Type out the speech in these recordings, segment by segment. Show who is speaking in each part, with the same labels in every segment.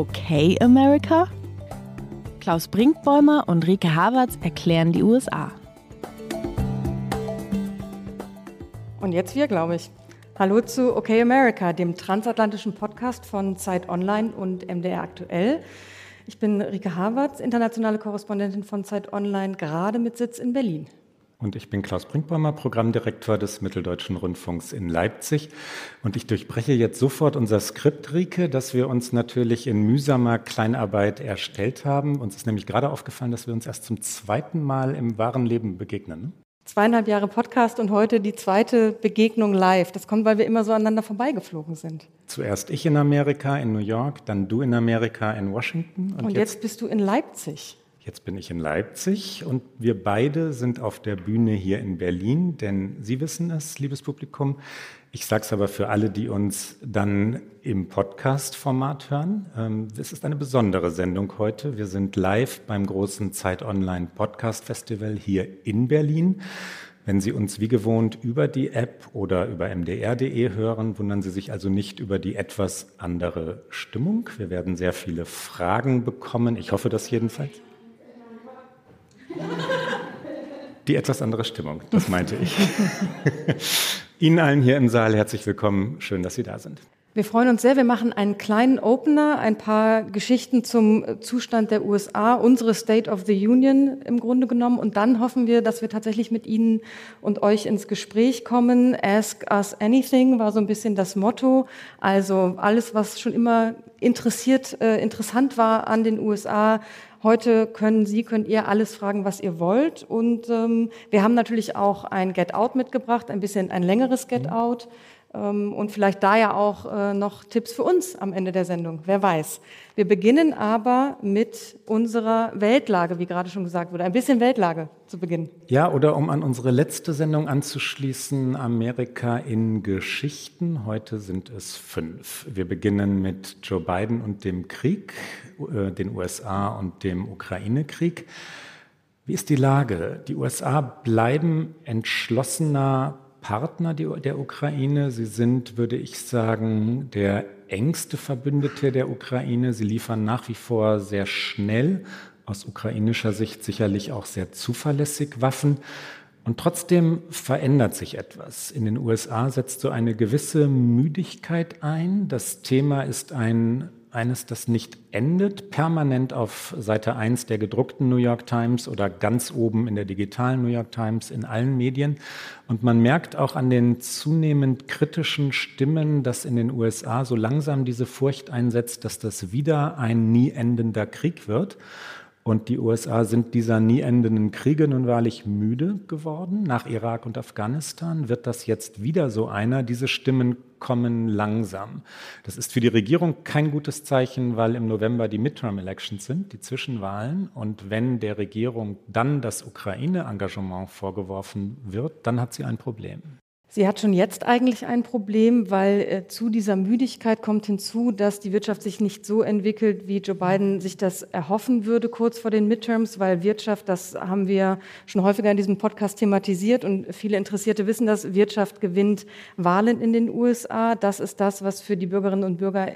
Speaker 1: Okay America? Klaus Brinkbäumer und Rike Havertz erklären die USA.
Speaker 2: Und jetzt wir, glaube ich. Hallo zu Okay America, dem transatlantischen Podcast von Zeit Online und MDR Aktuell. Ich bin Rike Havertz, internationale Korrespondentin von Zeit Online, gerade mit Sitz in Berlin.
Speaker 3: Und ich bin Klaus Brinkbäumer, Programmdirektor des Mitteldeutschen Rundfunks in Leipzig. Und ich durchbreche jetzt sofort unser Skript, Rike, das wir uns natürlich in mühsamer Kleinarbeit erstellt haben. Uns ist nämlich gerade aufgefallen, dass wir uns erst zum zweiten Mal im wahren Leben begegnen. Ne?
Speaker 2: Zweieinhalb Jahre Podcast und heute die zweite Begegnung live. Das kommt, weil wir immer so aneinander vorbeigeflogen sind.
Speaker 3: Zuerst ich in Amerika, in New York, dann du in Amerika, in Washington.
Speaker 2: Und, und jetzt, jetzt bist du in Leipzig.
Speaker 3: Jetzt bin ich in Leipzig und wir beide sind auf der Bühne hier in Berlin, denn Sie wissen es, liebes Publikum. Ich sage es aber für alle, die uns dann im Podcast-Format hören. Ähm, es ist eine besondere Sendung heute. Wir sind live beim großen Zeit Online Podcast Festival hier in Berlin. Wenn Sie uns wie gewohnt über die App oder über mdr.de hören, wundern Sie sich also nicht über die etwas andere Stimmung. Wir werden sehr viele Fragen bekommen. Ich hoffe das jedenfalls. Die etwas andere Stimmung, das meinte ich. Ihnen allen hier im Saal herzlich willkommen. Schön, dass Sie da sind.
Speaker 2: Wir freuen uns sehr. Wir machen einen kleinen Opener, ein paar Geschichten zum Zustand der USA, unsere State of the Union im Grunde genommen. Und dann hoffen wir, dass wir tatsächlich mit Ihnen und euch ins Gespräch kommen. Ask us anything war so ein bisschen das Motto. Also alles, was schon immer interessiert, äh, interessant war an den USA, Heute können Sie, könnt ihr alles fragen, was ihr wollt. Und ähm, wir haben natürlich auch ein Get Out mitgebracht, ein bisschen ein längeres Get mhm. Out. Ähm, und vielleicht da ja auch äh, noch Tipps für uns am Ende der Sendung. Wer weiß. Wir beginnen aber mit unserer Weltlage, wie gerade schon gesagt wurde. Ein bisschen Weltlage zu Beginn.
Speaker 3: Ja, oder um an unsere letzte Sendung anzuschließen, Amerika in Geschichten. Heute sind es fünf. Wir beginnen mit Joe Biden und dem Krieg, äh, den USA und dem Ukraine-Krieg. Wie ist die Lage? Die USA bleiben entschlossener Partner der Ukraine. Sie sind, würde ich sagen, der engste Verbündete der Ukraine. Sie liefern nach wie vor sehr schnell, aus ukrainischer Sicht sicherlich auch sehr zuverlässig Waffen. Und trotzdem verändert sich etwas. In den USA setzt so eine gewisse Müdigkeit ein. Das Thema ist ein eines, das nicht endet, permanent auf Seite 1 der gedruckten New York Times oder ganz oben in der digitalen New York Times in allen Medien. Und man merkt auch an den zunehmend kritischen Stimmen, dass in den USA so langsam diese Furcht einsetzt, dass das wieder ein nie endender Krieg wird. Und die USA sind dieser nie endenden Kriege nun wahrlich müde geworden. Nach Irak und Afghanistan wird das jetzt wieder so einer. Diese Stimmen kommen langsam. Das ist für die Regierung kein gutes Zeichen, weil im November die Midterm-Elections sind, die Zwischenwahlen. Und wenn der Regierung dann das Ukraine-Engagement vorgeworfen wird, dann hat sie ein Problem.
Speaker 2: Sie hat schon jetzt eigentlich ein Problem, weil äh, zu dieser Müdigkeit kommt hinzu, dass die Wirtschaft sich nicht so entwickelt, wie Joe Biden sich das erhoffen würde kurz vor den Midterms, weil Wirtschaft, das haben wir schon häufiger in diesem Podcast thematisiert und viele Interessierte wissen dass Wirtschaft gewinnt Wahlen in den USA. Das ist das, was für die Bürgerinnen und Bürger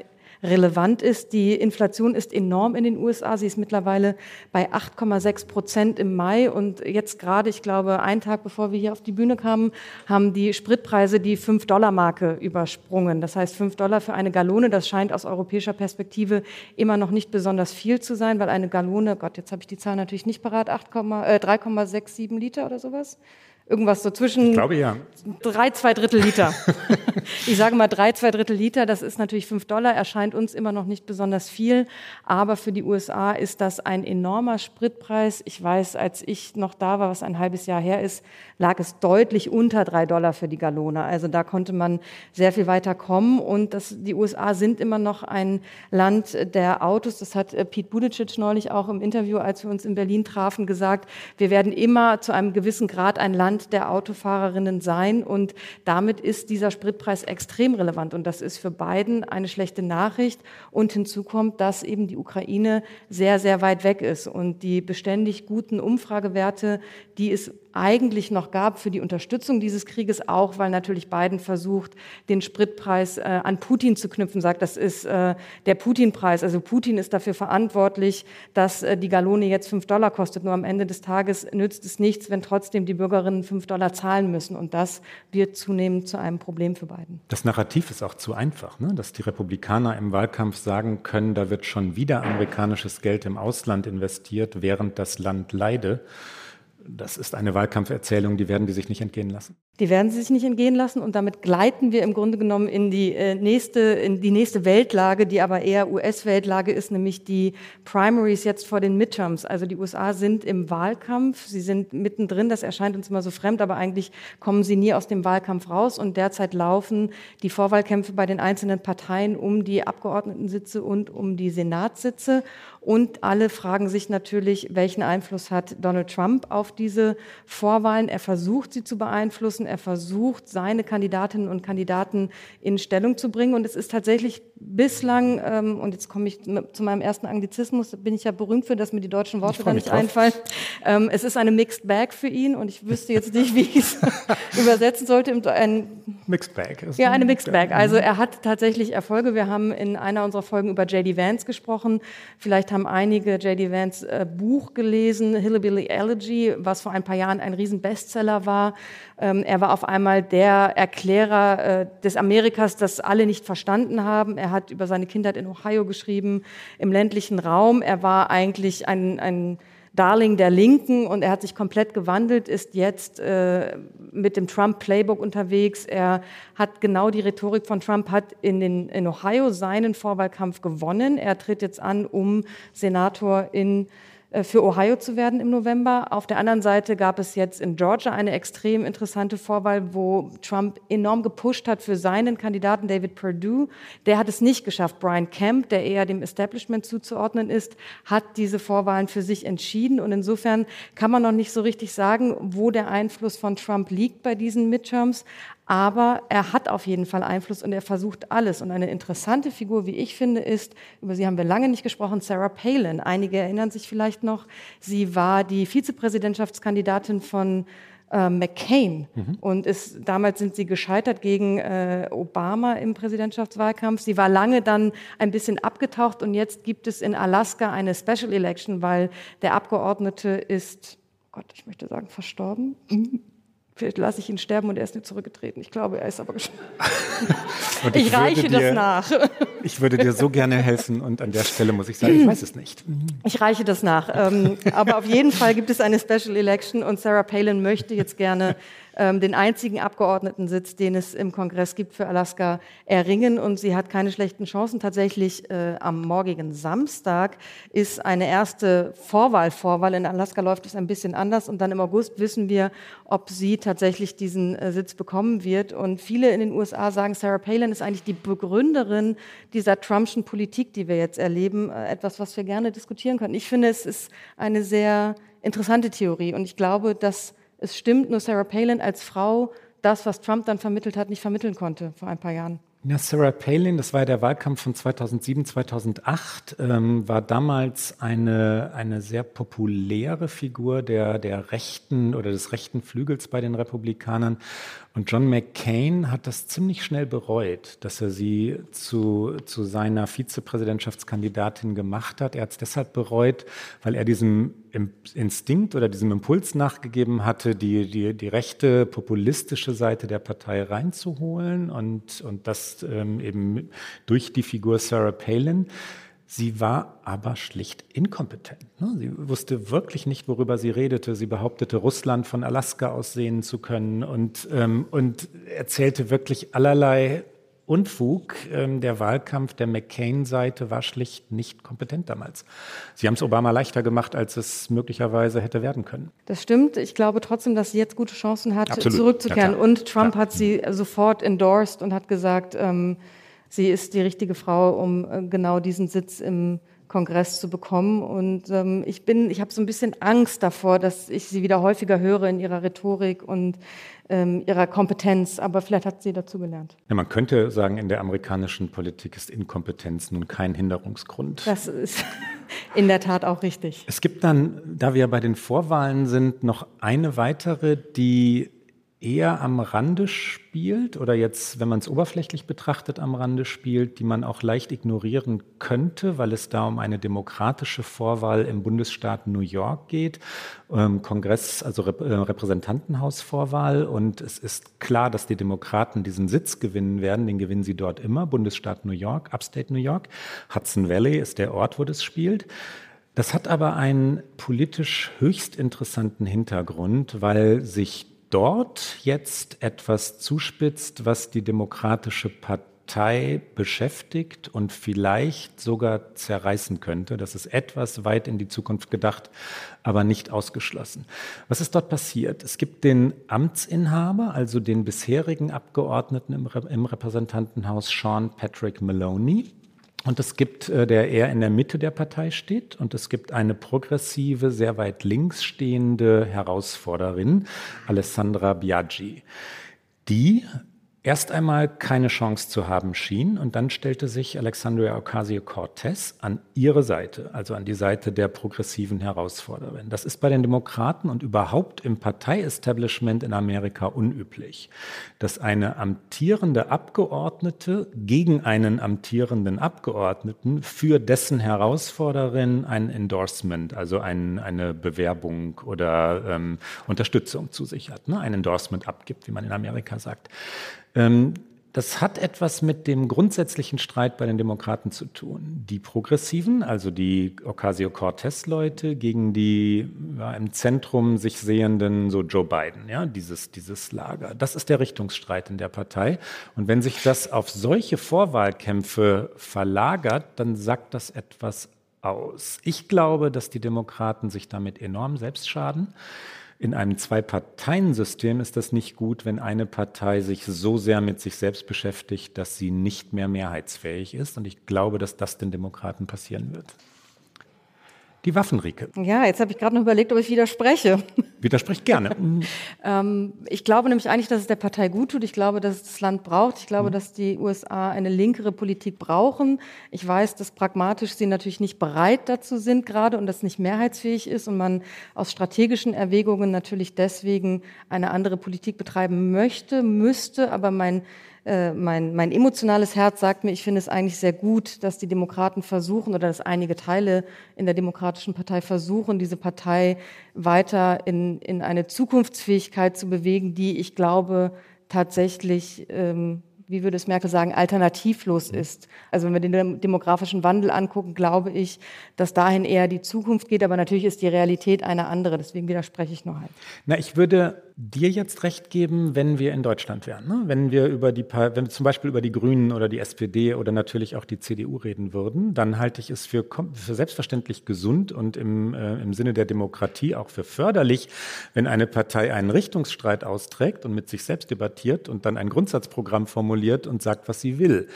Speaker 2: relevant ist. Die Inflation ist enorm in den USA. Sie ist mittlerweile bei 8,6 Prozent im Mai. Und jetzt gerade, ich glaube, einen Tag bevor wir hier auf die Bühne kamen, haben die Spritpreise die 5-Dollar-Marke übersprungen. Das heißt, 5 Dollar für eine Gallone, das scheint aus europäischer Perspektive immer noch nicht besonders viel zu sein, weil eine Gallone, Gott, jetzt habe ich die Zahl natürlich nicht parat, äh, 3,67 Liter oder sowas. Irgendwas so zwischen
Speaker 3: ich glaube, ja.
Speaker 2: drei, zwei Drittel Liter. ich sage mal drei, zwei Drittel Liter, das ist natürlich fünf Dollar, erscheint uns immer noch nicht besonders viel, aber für die USA ist das ein enormer Spritpreis. Ich weiß, als ich noch da war, was ein halbes Jahr her ist, lag es deutlich unter drei Dollar für die Gallone. Also da konnte man sehr viel weiter kommen und das, die USA sind immer noch ein Land der Autos. Das hat äh, Pete Buttigieg neulich auch im Interview, als wir uns in Berlin trafen, gesagt. Wir werden immer zu einem gewissen Grad ein Land Land der Autofahrerinnen sein. Und damit ist dieser Spritpreis extrem relevant. Und das ist für Biden eine schlechte Nachricht. Und hinzu kommt, dass eben die Ukraine sehr, sehr weit weg ist. Und die beständig guten Umfragewerte, die es eigentlich noch gab für die Unterstützung dieses Krieges, auch weil natürlich Biden versucht, den Spritpreis äh, an Putin zu knüpfen, sagt, das ist äh, der Putin-Preis. Also Putin ist dafür verantwortlich, dass äh, die Gallone jetzt fünf Dollar kostet. Nur am Ende des Tages nützt es nichts, wenn trotzdem die Bürgerinnen fünf Dollar zahlen müssen. Und das wird zunehmend zu einem Problem für Biden.
Speaker 3: Das Narrativ ist auch zu einfach, ne? dass die Republikaner im Wahlkampf sagen können, da wird schon wieder amerikanisches Geld im Ausland investiert, während das Land leide. Das ist eine Wahlkampferzählung, die werden die sich nicht entgehen lassen.
Speaker 2: Die werden sie sich nicht entgehen lassen und damit gleiten wir im Grunde genommen in die äh, nächste, in die nächste Weltlage, die aber eher US-Weltlage ist, nämlich die Primaries jetzt vor den Midterms. Also die USA sind im Wahlkampf, sie sind mittendrin, das erscheint uns immer so fremd, aber eigentlich kommen sie nie aus dem Wahlkampf raus und derzeit laufen die Vorwahlkämpfe bei den einzelnen Parteien um die Abgeordnetensitze und um die Senatssitze. Und alle fragen sich natürlich, welchen Einfluss hat Donald Trump auf diese Vorwahlen? Er versucht, sie zu beeinflussen müssen. Er versucht, seine Kandidatinnen und Kandidaten in Stellung zu bringen. Und es ist tatsächlich bislang, ähm, und jetzt komme ich zu meinem ersten Anglizismus, bin ich ja berühmt für, dass mir die deutschen Worte da nicht einfallen. Ähm, es ist eine Mixed Bag für ihn und ich wüsste jetzt nicht, wie ich es übersetzen sollte. Ein,
Speaker 3: Mixed Bag.
Speaker 2: Ja, eine Mixed Bag. Also er hat tatsächlich Erfolge. Wir haben in einer unserer Folgen über J.D. Vance gesprochen. Vielleicht haben einige J.D. Vance äh, Buch gelesen, Hillbilly Elegy, was vor ein paar Jahren ein Riesenbestseller war. Ähm, er war auf einmal der Erklärer äh, des Amerikas, das alle nicht verstanden haben. Er hat über seine Kindheit in Ohio geschrieben, im ländlichen Raum. Er war eigentlich ein, ein Darling der Linken und er hat sich komplett gewandelt, ist jetzt äh, mit dem Trump-Playbook unterwegs. Er hat genau die Rhetorik von Trump, hat in, den, in Ohio seinen Vorwahlkampf gewonnen. Er tritt jetzt an, um Senator in für Ohio zu werden im November. Auf der anderen Seite gab es jetzt in Georgia eine extrem interessante Vorwahl, wo Trump enorm gepusht hat für seinen Kandidaten David Perdue. Der hat es nicht geschafft. Brian Kemp, der eher dem Establishment zuzuordnen ist, hat diese Vorwahlen für sich entschieden. Und insofern kann man noch nicht so richtig sagen, wo der Einfluss von Trump liegt bei diesen Midterms. Aber er hat auf jeden Fall Einfluss und er versucht alles. Und eine interessante Figur, wie ich finde, ist, über sie haben wir lange nicht gesprochen, Sarah Palin. Einige erinnern sich vielleicht noch, sie war die Vizepräsidentschaftskandidatin von äh, McCain mhm. und ist, damals sind sie gescheitert gegen äh, Obama im Präsidentschaftswahlkampf. Sie war lange dann ein bisschen abgetaucht und jetzt gibt es in Alaska eine Special Election, weil der Abgeordnete ist, Gott, ich möchte sagen, verstorben. Vielleicht lasse ich ihn sterben und er ist nicht zurückgetreten. Ich glaube, er ist aber gestorben.
Speaker 3: ich, ich reiche dir, das nach. ich würde dir so gerne helfen und an der Stelle muss ich sagen, ich weiß es nicht.
Speaker 2: Ich reiche das nach. Ähm, aber auf jeden Fall gibt es eine Special Election und Sarah Palin möchte jetzt gerne ähm, den einzigen Abgeordnetensitz, den es im Kongress gibt für Alaska, erringen. Und sie hat keine schlechten Chancen. Tatsächlich äh, am morgigen Samstag ist eine erste Vorwahl. Vorwahl in Alaska läuft es ein bisschen anders. Und dann im August wissen wir, ob sie tatsächlich diesen äh, Sitz bekommen wird. Und viele in den USA sagen, Sarah Palin ist eigentlich die Begründerin dieser Trumpschen Politik, die wir jetzt erleben. Äh, etwas, was wir gerne diskutieren können. Ich finde, es ist eine sehr interessante Theorie. Und ich glaube, dass es stimmt, nur Sarah Palin als Frau das, was Trump dann vermittelt hat, nicht vermitteln konnte vor ein paar Jahren.
Speaker 3: Ja, Sarah Palin, das war ja der Wahlkampf von 2007, 2008, ähm, war damals eine, eine sehr populäre Figur der, der rechten oder des rechten Flügels bei den Republikanern. Und John McCain hat das ziemlich schnell bereut, dass er sie zu, zu seiner Vizepräsidentschaftskandidatin gemacht hat. Er hat es deshalb bereut, weil er diesem Instinkt oder diesem Impuls nachgegeben hatte, die, die, die rechte populistische Seite der Partei reinzuholen und, und das ähm, eben durch die Figur Sarah Palin. Sie war aber schlicht inkompetent. Ne? Sie wusste wirklich nicht, worüber sie redete. Sie behauptete, Russland von Alaska aus sehen zu können und, ähm, und erzählte wirklich allerlei Unfug. Ähm, der Wahlkampf der McCain-Seite war schlicht nicht kompetent damals. Sie haben es Obama leichter gemacht, als es möglicherweise hätte werden können.
Speaker 2: Das stimmt. Ich glaube trotzdem, dass sie jetzt gute Chancen hat, Absolut. zurückzukehren. Ja, und Trump klar. hat sie sofort endorsed und hat gesagt, ähm, sie ist die richtige Frau, um äh, genau diesen Sitz im Kongress zu bekommen. Und ähm, ich bin, ich habe so ein bisschen Angst davor, dass ich sie wieder häufiger höre in ihrer Rhetorik und ähm, ihrer Kompetenz. Aber vielleicht hat sie dazu gelernt.
Speaker 3: Ja, man könnte sagen, in der amerikanischen Politik ist Inkompetenz nun kein Hinderungsgrund.
Speaker 2: Das ist in der Tat auch richtig.
Speaker 3: Es gibt dann, da wir bei den Vorwahlen sind, noch eine weitere, die eher am Rande spielt oder jetzt, wenn man es oberflächlich betrachtet, am Rande spielt, die man auch leicht ignorieren könnte, weil es da um eine demokratische Vorwahl im Bundesstaat New York geht, ähm, Kongress, also Rep äh, Repräsentantenhausvorwahl. Und es ist klar, dass die Demokraten diesen Sitz gewinnen werden. Den gewinnen sie dort immer, Bundesstaat New York, Upstate New York. Hudson Valley ist der Ort, wo das spielt. Das hat aber einen politisch höchst interessanten Hintergrund, weil sich dort jetzt etwas zuspitzt, was die Demokratische Partei beschäftigt und vielleicht sogar zerreißen könnte. Das ist etwas weit in die Zukunft gedacht, aber nicht ausgeschlossen. Was ist dort passiert? Es gibt den Amtsinhaber, also den bisherigen Abgeordneten im, Repräsentantenhaus Sean Patrick Maloney. Und es gibt, äh, der eher in der Mitte der Partei steht. Und es gibt eine progressive, sehr weit links stehende Herausforderin, Alessandra Biaggi, die erst einmal keine Chance zu haben schien. Und dann stellte sich Alexandria Ocasio-Cortez an ihre Seite, also an die Seite der progressiven Herausforderin. Das ist bei den Demokraten und überhaupt im Parteiestablishment in Amerika unüblich, dass eine amtierende Abgeordnete gegen einen amtierenden Abgeordneten für dessen Herausforderin ein Endorsement, also ein, eine Bewerbung oder ähm, Unterstützung zusichert, ne? ein Endorsement abgibt, wie man in Amerika sagt. Ähm, das hat etwas mit dem grundsätzlichen Streit bei den Demokraten zu tun. Die Progressiven, also die Ocasio-Cortez-Leute, gegen die ja, im Zentrum sich sehenden, so Joe Biden, ja, dieses, dieses Lager. Das ist der Richtungsstreit in der Partei. Und wenn sich das auf solche Vorwahlkämpfe verlagert, dann sagt das etwas aus. Ich glaube, dass die Demokraten sich damit enorm selbst schaden. In einem Zwei-Parteien-System ist das nicht gut, wenn eine Partei sich so sehr mit sich selbst beschäftigt, dass sie nicht mehr mehrheitsfähig ist. Und ich glaube, dass das den Demokraten passieren wird. Die Waffenrike.
Speaker 2: Ja, jetzt habe ich gerade noch überlegt, ob ich widerspreche.
Speaker 3: Widerspricht gerne.
Speaker 2: ähm, ich glaube nämlich eigentlich, dass es der Partei gut tut. Ich glaube, dass es das Land braucht. Ich glaube, mhm. dass die USA eine linkere Politik brauchen. Ich weiß, dass pragmatisch sie natürlich nicht bereit dazu sind gerade und das nicht mehrheitsfähig ist und man aus strategischen Erwägungen natürlich deswegen eine andere Politik betreiben möchte, müsste. Aber mein äh, mein, mein emotionales Herz sagt mir, ich finde es eigentlich sehr gut, dass die Demokraten versuchen oder dass einige Teile in der Demokratischen Partei versuchen, diese Partei weiter in, in eine Zukunftsfähigkeit zu bewegen, die ich glaube tatsächlich ähm, wie würde es Merkel sagen, alternativlos ist. Also wenn wir den demografischen Wandel angucken, glaube ich, dass dahin eher die Zukunft geht. Aber natürlich ist die Realität eine andere. Deswegen widerspreche ich nur halt.
Speaker 3: Na, ich würde dir jetzt recht geben, wenn wir in Deutschland wären. Ne? Wenn wir über die, wenn wir zum Beispiel über die Grünen oder die SPD oder natürlich auch die CDU reden würden, dann halte ich es für, für selbstverständlich gesund und im, äh, im Sinne der Demokratie auch für förderlich, wenn eine Partei einen Richtungsstreit austrägt und mit sich selbst debattiert und dann ein Grundsatzprogramm formuliert und sagt, was sie will.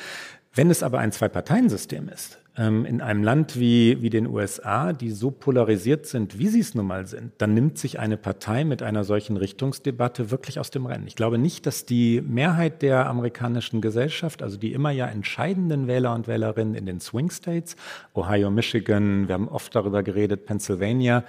Speaker 3: Wenn es aber ein Zwei-Parteien-System ist, in einem Land wie, wie den USA, die so polarisiert sind, wie sie es nun mal sind, dann nimmt sich eine Partei mit einer solchen Richtungsdebatte wirklich aus dem Rennen. Ich glaube nicht, dass die Mehrheit der amerikanischen Gesellschaft, also die immer ja entscheidenden Wähler und Wählerinnen in den Swing States, Ohio, Michigan, wir haben oft darüber geredet, Pennsylvania,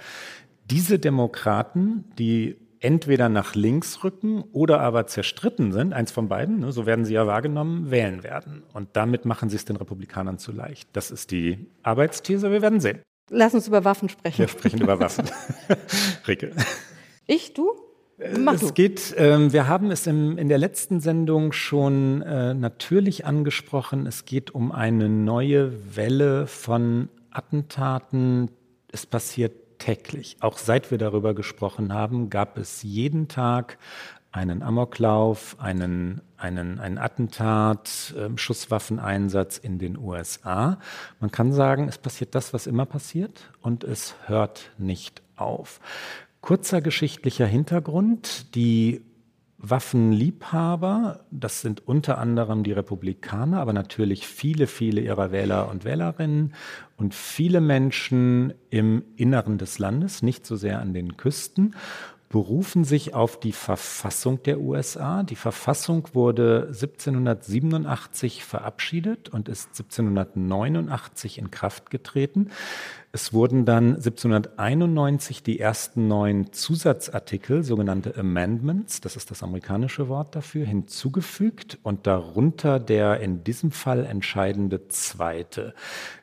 Speaker 3: diese Demokraten, die entweder nach links rücken oder aber zerstritten sind, eins von beiden, ne, so werden sie ja wahrgenommen, wählen werden. Und damit machen sie es den Republikanern zu leicht. Das ist die Arbeitsthese, wir werden sehen.
Speaker 2: Lass uns über Waffen sprechen.
Speaker 3: Wir sprechen über Waffen. Ricke.
Speaker 2: Ich, du?
Speaker 3: Mach es du. geht, äh, wir haben es im, in der letzten Sendung schon äh, natürlich angesprochen. Es geht um eine neue Welle von Attentaten. Es passiert täglich. Auch seit wir darüber gesprochen haben, gab es jeden Tag einen Amoklauf, einen, einen, einen Attentat, äh, Schusswaffeneinsatz in den USA. Man kann sagen, es passiert das, was immer passiert und es hört nicht auf. Kurzer geschichtlicher Hintergrund. Die Waffenliebhaber, das sind unter anderem die Republikaner, aber natürlich viele, viele ihrer Wähler und Wählerinnen und viele Menschen im Inneren des Landes, nicht so sehr an den Küsten berufen sich auf die Verfassung der USA. Die Verfassung wurde 1787 verabschiedet und ist 1789 in Kraft getreten. Es wurden dann 1791 die ersten neun Zusatzartikel, sogenannte Amendments, das ist das amerikanische Wort dafür, hinzugefügt und darunter der in diesem Fall entscheidende zweite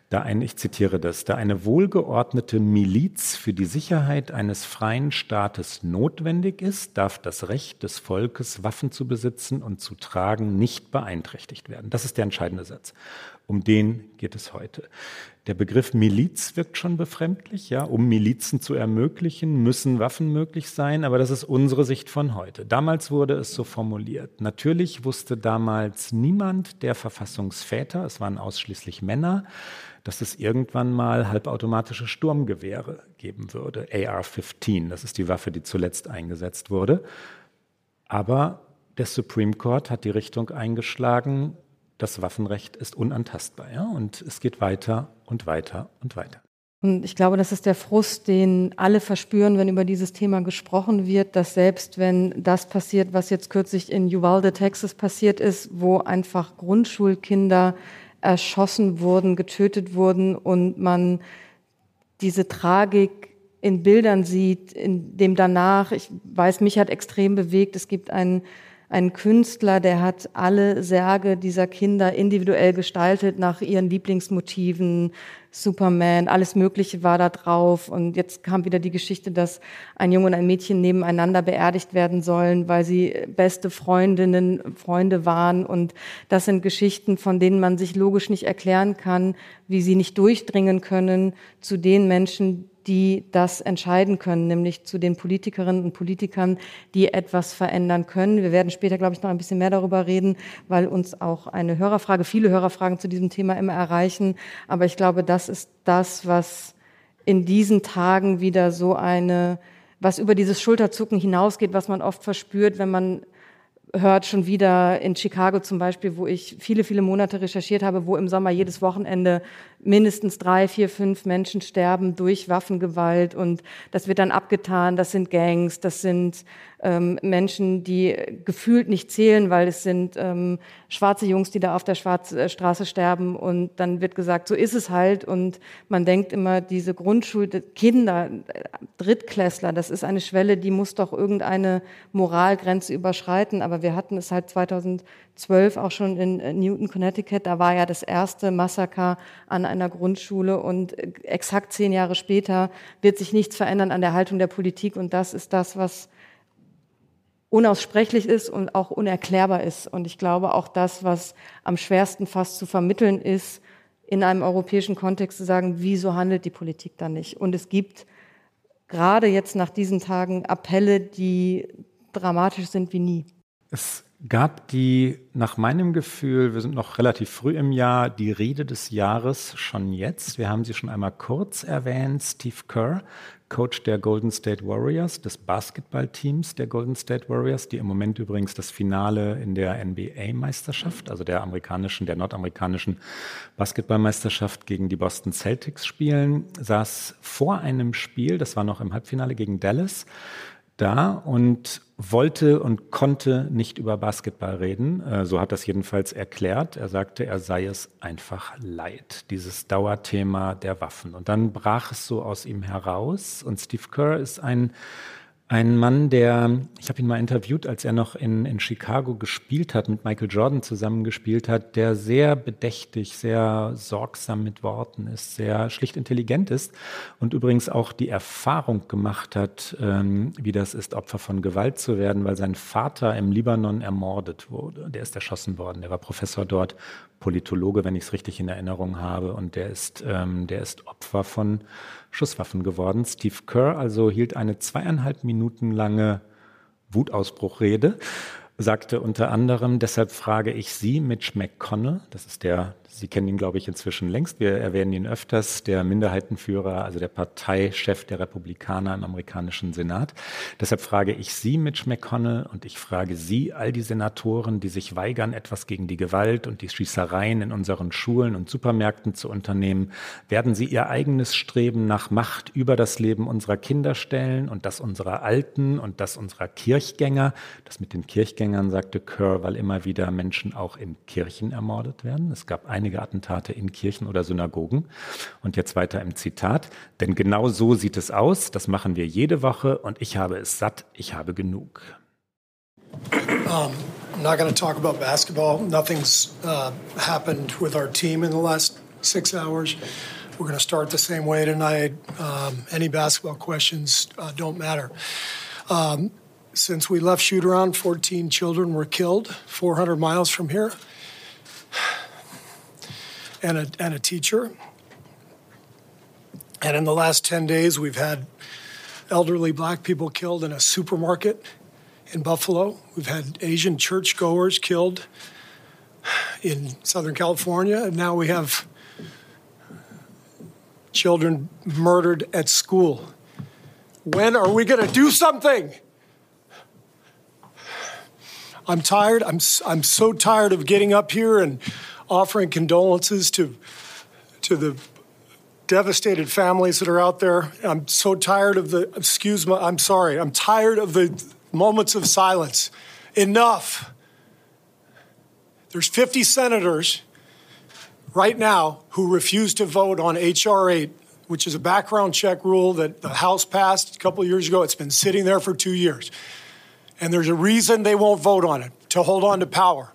Speaker 3: da ein, ich zitiere das, da eine wohlgeordnete Miliz für die Sicherheit eines freien Staates notwendig ist, darf das Recht des Volkes, Waffen zu besitzen und zu tragen, nicht beeinträchtigt werden. Das ist der entscheidende Satz. Um den geht es heute. Der Begriff Miliz wirkt schon befremdlich, ja. Um Milizen zu ermöglichen, müssen Waffen möglich sein, aber das ist unsere Sicht von heute. Damals wurde es so formuliert. Natürlich wusste damals niemand der Verfassungsväter, es waren ausschließlich Männer, dass es irgendwann mal halbautomatische Sturmgewehre geben würde. AR-15, das ist die Waffe, die zuletzt eingesetzt wurde. Aber der Supreme Court hat die Richtung eingeschlagen, das Waffenrecht ist unantastbar. Ja? Und es geht weiter und weiter und weiter.
Speaker 2: Und ich glaube, das ist der Frust, den alle verspüren, wenn über dieses Thema gesprochen wird, dass selbst wenn das passiert, was jetzt kürzlich in Uvalde, Texas passiert ist, wo einfach Grundschulkinder erschossen wurden, getötet wurden und man diese Tragik in Bildern sieht, in dem danach, ich weiß, mich hat extrem bewegt, es gibt einen ein Künstler, der hat alle Särge dieser Kinder individuell gestaltet nach ihren Lieblingsmotiven. Superman, alles Mögliche war da drauf. Und jetzt kam wieder die Geschichte, dass ein Junge und ein Mädchen nebeneinander beerdigt werden sollen, weil sie beste Freundinnen, Freunde waren. Und das sind Geschichten, von denen man sich logisch nicht erklären kann, wie sie nicht durchdringen können zu den Menschen, die das entscheiden können, nämlich zu den Politikerinnen und Politikern, die etwas verändern können. Wir werden später, glaube ich, noch ein bisschen mehr darüber reden, weil uns auch eine Hörerfrage, viele Hörerfragen zu diesem Thema immer erreichen. Aber ich glaube, das ist das, was in diesen Tagen wieder so eine, was über dieses Schulterzucken hinausgeht, was man oft verspürt, wenn man hört schon wieder in Chicago zum Beispiel, wo ich viele, viele Monate recherchiert habe, wo im Sommer jedes Wochenende mindestens drei, vier, fünf Menschen sterben durch Waffengewalt und das wird dann abgetan, das sind Gangs, das sind ähm, Menschen, die gefühlt nicht zählen, weil es sind ähm, schwarze Jungs, die da auf der Schwarz äh, Straße sterben. Und dann wird gesagt, so ist es halt. Und man denkt immer, diese Grundschulkinder, äh, Drittklässler, das ist eine Schwelle, die muss doch irgendeine Moralgrenze überschreiten, aber wir hatten es halt 2012 auch schon in äh, Newton, Connecticut, da war ja das erste Massaker an einer Grundschule und exakt zehn Jahre später wird sich nichts verändern an der Haltung der Politik und das ist das, was unaussprechlich ist und auch unerklärbar ist. Und ich glaube, auch das, was am schwersten fast zu vermitteln ist, in einem europäischen Kontext zu sagen, wieso handelt die Politik da nicht? Und es gibt gerade jetzt nach diesen Tagen Appelle, die dramatisch sind wie nie.
Speaker 3: Es gab die, nach meinem Gefühl, wir sind noch relativ früh im Jahr, die Rede des Jahres schon jetzt. Wir haben sie schon einmal kurz erwähnt. Steve Kerr, Coach der Golden State Warriors, des Basketballteams der Golden State Warriors, die im Moment übrigens das Finale in der NBA-Meisterschaft, also der amerikanischen, der nordamerikanischen Basketballmeisterschaft gegen die Boston Celtics spielen, saß vor einem Spiel, das war noch im Halbfinale gegen Dallas, da und wollte und konnte nicht über Basketball reden. Äh, so hat das jedenfalls erklärt. Er sagte, er sei es einfach leid, dieses Dauerthema der Waffen. Und dann brach es so aus ihm heraus. Und Steve Kerr ist ein ein Mann, der, ich habe ihn mal interviewt, als er noch in, in Chicago gespielt hat, mit Michael Jordan zusammen gespielt hat, der sehr bedächtig, sehr sorgsam mit Worten ist, sehr schlicht intelligent ist und übrigens auch die Erfahrung gemacht hat, ähm, wie das ist, Opfer von Gewalt zu werden, weil sein Vater im Libanon ermordet wurde. Der ist erschossen worden, der war Professor dort, Politologe, wenn ich es richtig in Erinnerung habe, und der ist, ähm, der ist Opfer von Schusswaffen geworden. Steve Kerr also hielt eine zweieinhalb Minuten lange Wutausbruchrede sagte unter anderem, deshalb frage ich Sie, Mitch McConnell, das ist der Sie kennen ihn, glaube ich, inzwischen längst. Wir erwähnen ihn öfters, der Minderheitenführer, also der Parteichef der Republikaner im amerikanischen Senat. Deshalb frage ich Sie, Mitch McConnell, und ich frage Sie, all die Senatoren, die sich weigern, etwas gegen die Gewalt und die Schießereien in unseren Schulen und Supermärkten zu unternehmen, werden Sie Ihr eigenes Streben nach Macht über das Leben unserer Kinder stellen und das unserer Alten und das unserer Kirchgänger? Das mit den Kirchgängern sagte Kerr, weil immer wieder Menschen auch in Kirchen ermordet werden. Es gab einige Attentate in Kirchen oder Synagogen. Und jetzt weiter im Zitat. Denn genau so sieht es aus. Das machen wir jede Woche und ich habe es satt. Ich habe genug.
Speaker 4: Um, I'm not going to talk about basketball. Nothing's uh, happened with our team in the last six hours. We're going to start the same way tonight. Um, any basketball questions uh, don't matter. Um, since we left shoot around, 14 children were killed 400 miles from here. and a, and a teacher. And in the last 10 days, we've had elderly black people killed in a supermarket in Buffalo. We've had Asian churchgoers killed in Southern California. And now we have children murdered at school. When are we going to do something? I'm tired. I'm, I'm so tired of getting up here and offering condolences to to the devastated families that are out there. I'm so tired of the excuse me, I'm sorry. I'm tired of the moments of silence. Enough. There's 50 senators right now who refuse to vote on HR 8, which is a background check rule that the House passed a couple years ago. It's been sitting there for 2 years. And there's a reason they won't vote on it to hold on to power.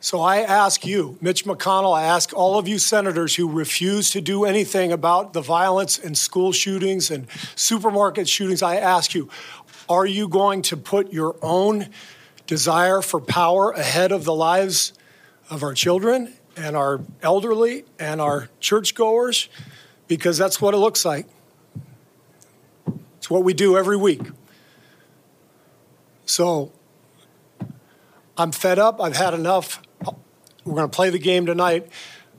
Speaker 4: So I ask you, Mitch McConnell, I ask all of you senators who refuse to do anything about the violence and school shootings and supermarket shootings, I ask you, are you going to put your own desire for power ahead of the lives of our children and our elderly and our churchgoers? Because that's what it looks like. It's what we do every week. So I'm fed up. I've had enough. We're going to play the game tonight,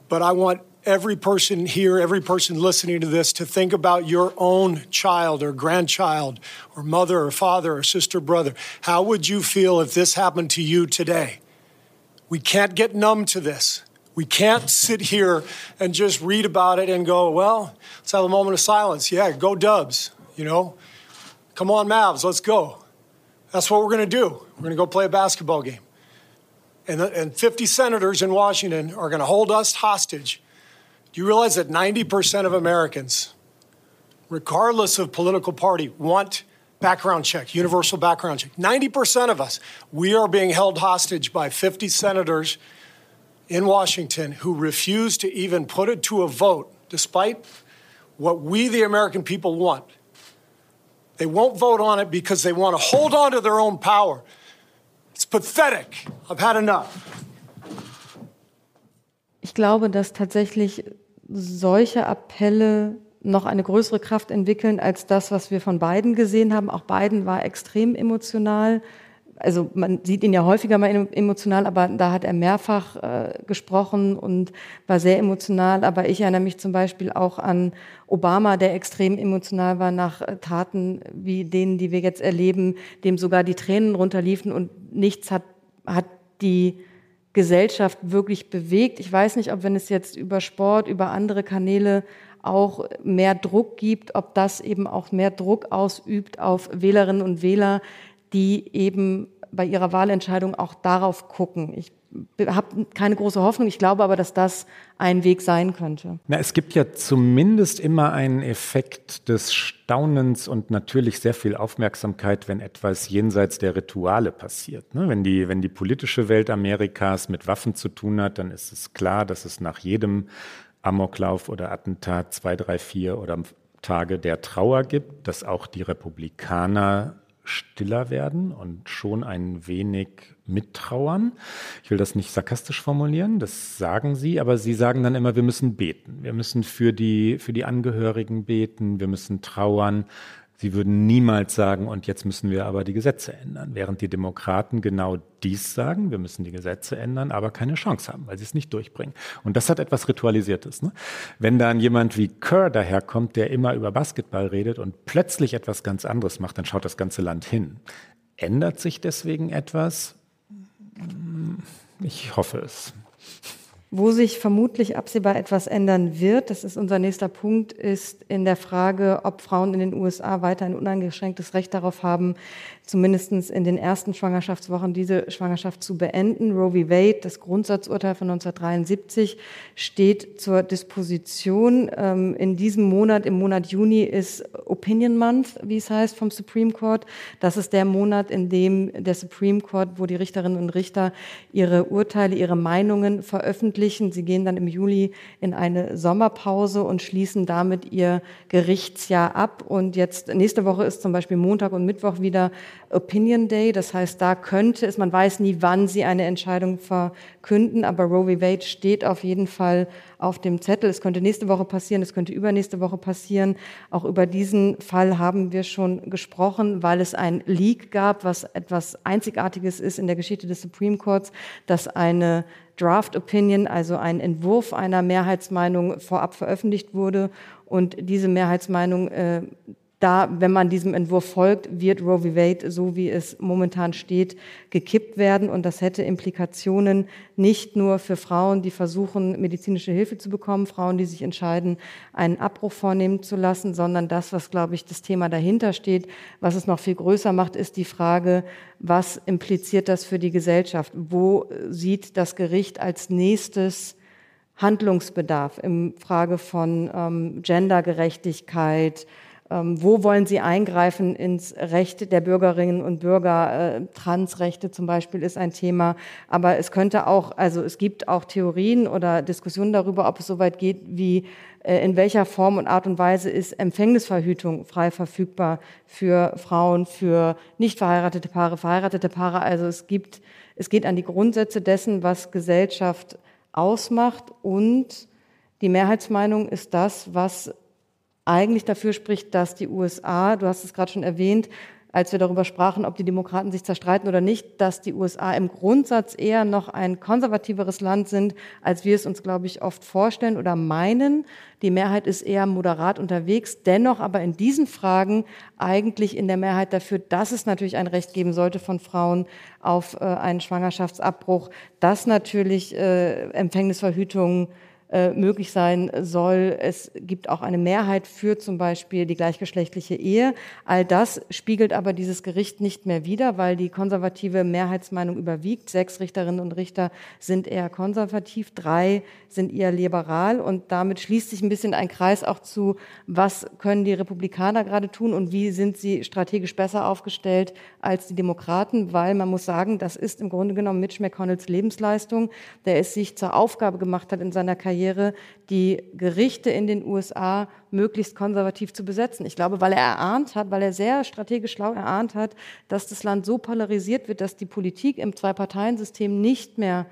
Speaker 4: but I want every person here, every person listening to this to think about your own child or grandchild or mother or father or sister, brother. How would you feel if this happened to you today? We can't get numb to this. We can't sit here and just read about it and go, well, let's have a moment of silence. Yeah, go Dubs, you know? Come on, Mavs, let's go. That's what we're going to do. We're going to go play a basketball game and, and 50 senators in Washington are going to hold us hostage. Do you realize that 90% of Americans, regardless of political party, want background check, universal background check? 90% of us, we are being held hostage by 50 senators in Washington who refuse to even put it to a vote, despite what we, the American people, want. They won't vote on it because they want to hold on to their own power. It's pathetic. I've had enough.
Speaker 2: Ich glaube, dass tatsächlich solche Appelle noch eine größere Kraft entwickeln als das, was wir von Biden gesehen haben. Auch Biden war extrem emotional. Also man sieht ihn ja häufiger mal emotional, aber da hat er mehrfach äh, gesprochen und war sehr emotional. Aber ich erinnere mich zum Beispiel auch an Obama, der extrem emotional war nach äh, Taten wie denen, die wir jetzt erleben, dem sogar die Tränen runterliefen und nichts hat, hat die Gesellschaft wirklich bewegt. Ich weiß nicht, ob wenn es jetzt über Sport, über andere Kanäle auch mehr Druck gibt, ob das eben auch mehr Druck ausübt auf Wählerinnen und Wähler, die eben bei ihrer Wahlentscheidung auch darauf gucken. Ich habe keine große Hoffnung. Ich glaube aber, dass das ein Weg sein könnte.
Speaker 3: Na, es gibt ja zumindest immer einen Effekt des Staunens und natürlich sehr viel Aufmerksamkeit, wenn etwas jenseits der Rituale passiert. Ne? Wenn, die, wenn die politische Welt Amerikas mit Waffen zu tun hat, dann ist es klar, dass es nach jedem Amoklauf oder Attentat zwei, drei, vier oder Tage der Trauer gibt, dass auch die Republikaner stiller werden und schon ein wenig mittrauern. Ich will das nicht sarkastisch formulieren, das sagen sie, aber sie sagen dann immer, wir müssen beten. Wir müssen für die, für die Angehörigen beten, wir müssen trauern. Sie würden niemals sagen, und jetzt müssen wir aber die Gesetze ändern, während die Demokraten genau dies sagen, wir müssen die Gesetze ändern, aber keine Chance haben, weil sie es nicht durchbringen. Und das hat etwas Ritualisiertes. Ne? Wenn dann jemand wie Kerr daherkommt, der immer über Basketball redet und plötzlich etwas ganz anderes macht, dann schaut das ganze Land hin. Ändert sich deswegen etwas? Ich hoffe es.
Speaker 2: Wo sich vermutlich absehbar etwas ändern wird, das ist unser nächster Punkt, ist in der Frage, ob Frauen in den USA weiter ein uneingeschränktes Recht darauf haben, zumindest in den ersten Schwangerschaftswochen diese Schwangerschaft zu beenden. Roe v. Wade, das Grundsatzurteil von 1973, steht zur Disposition. Ähm, in diesem Monat, im Monat Juni, ist Opinion Month, wie es heißt, vom Supreme Court. Das ist der Monat, in dem der Supreme Court, wo die Richterinnen und Richter ihre Urteile, ihre Meinungen veröffentlichen. Sie gehen dann im Juli in eine Sommerpause und schließen damit ihr Gerichtsjahr ab. Und jetzt nächste Woche ist zum Beispiel Montag und Mittwoch wieder Opinion Day. Das heißt, da könnte es, man weiß nie, wann sie eine Entscheidung verkünden, aber Roe v. Wade steht auf jeden Fall auf dem Zettel. Es könnte nächste Woche passieren, es könnte übernächste Woche passieren. Auch über diesen Fall haben wir schon gesprochen, weil es ein Leak gab, was etwas Einzigartiges ist in der Geschichte des Supreme Courts, dass eine Draft Opinion, also ein Entwurf einer Mehrheitsmeinung vorab veröffentlicht wurde und diese Mehrheitsmeinung äh, da, wenn man diesem Entwurf folgt, wird Roe v. Wade, so wie es momentan steht, gekippt werden. Und das hätte Implikationen nicht nur für Frauen, die versuchen, medizinische Hilfe zu bekommen, Frauen, die sich entscheiden, einen Abbruch vornehmen zu lassen, sondern das, was, glaube ich, das Thema dahinter steht, was es noch viel größer macht, ist die Frage, was impliziert das für die Gesellschaft? Wo sieht das Gericht als nächstes Handlungsbedarf in Frage von ähm, Gendergerechtigkeit, wo wollen Sie eingreifen ins Recht der Bürgerinnen und Bürger? Äh, Transrechte zum Beispiel ist ein Thema. Aber es könnte auch, also es gibt auch Theorien oder Diskussionen darüber, ob es so weit geht, wie äh, in welcher Form und Art und Weise ist Empfängnisverhütung frei verfügbar für Frauen, für nicht verheiratete Paare, verheiratete Paare. Also es gibt, es geht an die Grundsätze dessen, was Gesellschaft ausmacht und die Mehrheitsmeinung ist das, was eigentlich dafür spricht, dass die USA, du hast es gerade schon erwähnt, als wir darüber sprachen, ob die Demokraten sich zerstreiten oder nicht, dass die USA im Grundsatz eher noch ein konservativeres Land sind, als wir es uns, glaube ich, oft vorstellen oder meinen. Die Mehrheit ist eher moderat unterwegs, dennoch aber in diesen Fragen eigentlich in der Mehrheit dafür, dass es natürlich ein Recht geben sollte von Frauen auf äh, einen Schwangerschaftsabbruch, dass natürlich äh, Empfängnisverhütung äh, möglich sein soll. Es gibt auch eine Mehrheit für zum Beispiel die gleichgeschlechtliche Ehe. All das spiegelt aber dieses Gericht nicht mehr wider, weil die konservative Mehrheitsmeinung überwiegt. Sechs Richterinnen und Richter sind eher konservativ, drei sind eher liberal und damit schließt sich ein bisschen ein Kreis auch zu, was können die Republikaner gerade tun und wie sind sie strategisch besser aufgestellt als die Demokraten, weil man muss sagen, das ist im Grunde genommen Mitch McConnells Lebensleistung, der es sich zur Aufgabe gemacht hat in seiner Karriere, Karriere, die Gerichte in den USA möglichst konservativ zu besetzen. Ich glaube, weil er erahnt hat, weil er sehr strategisch schlau erahnt hat, dass das Land so polarisiert wird, dass die Politik im Zwei-Parteien-System nicht mehr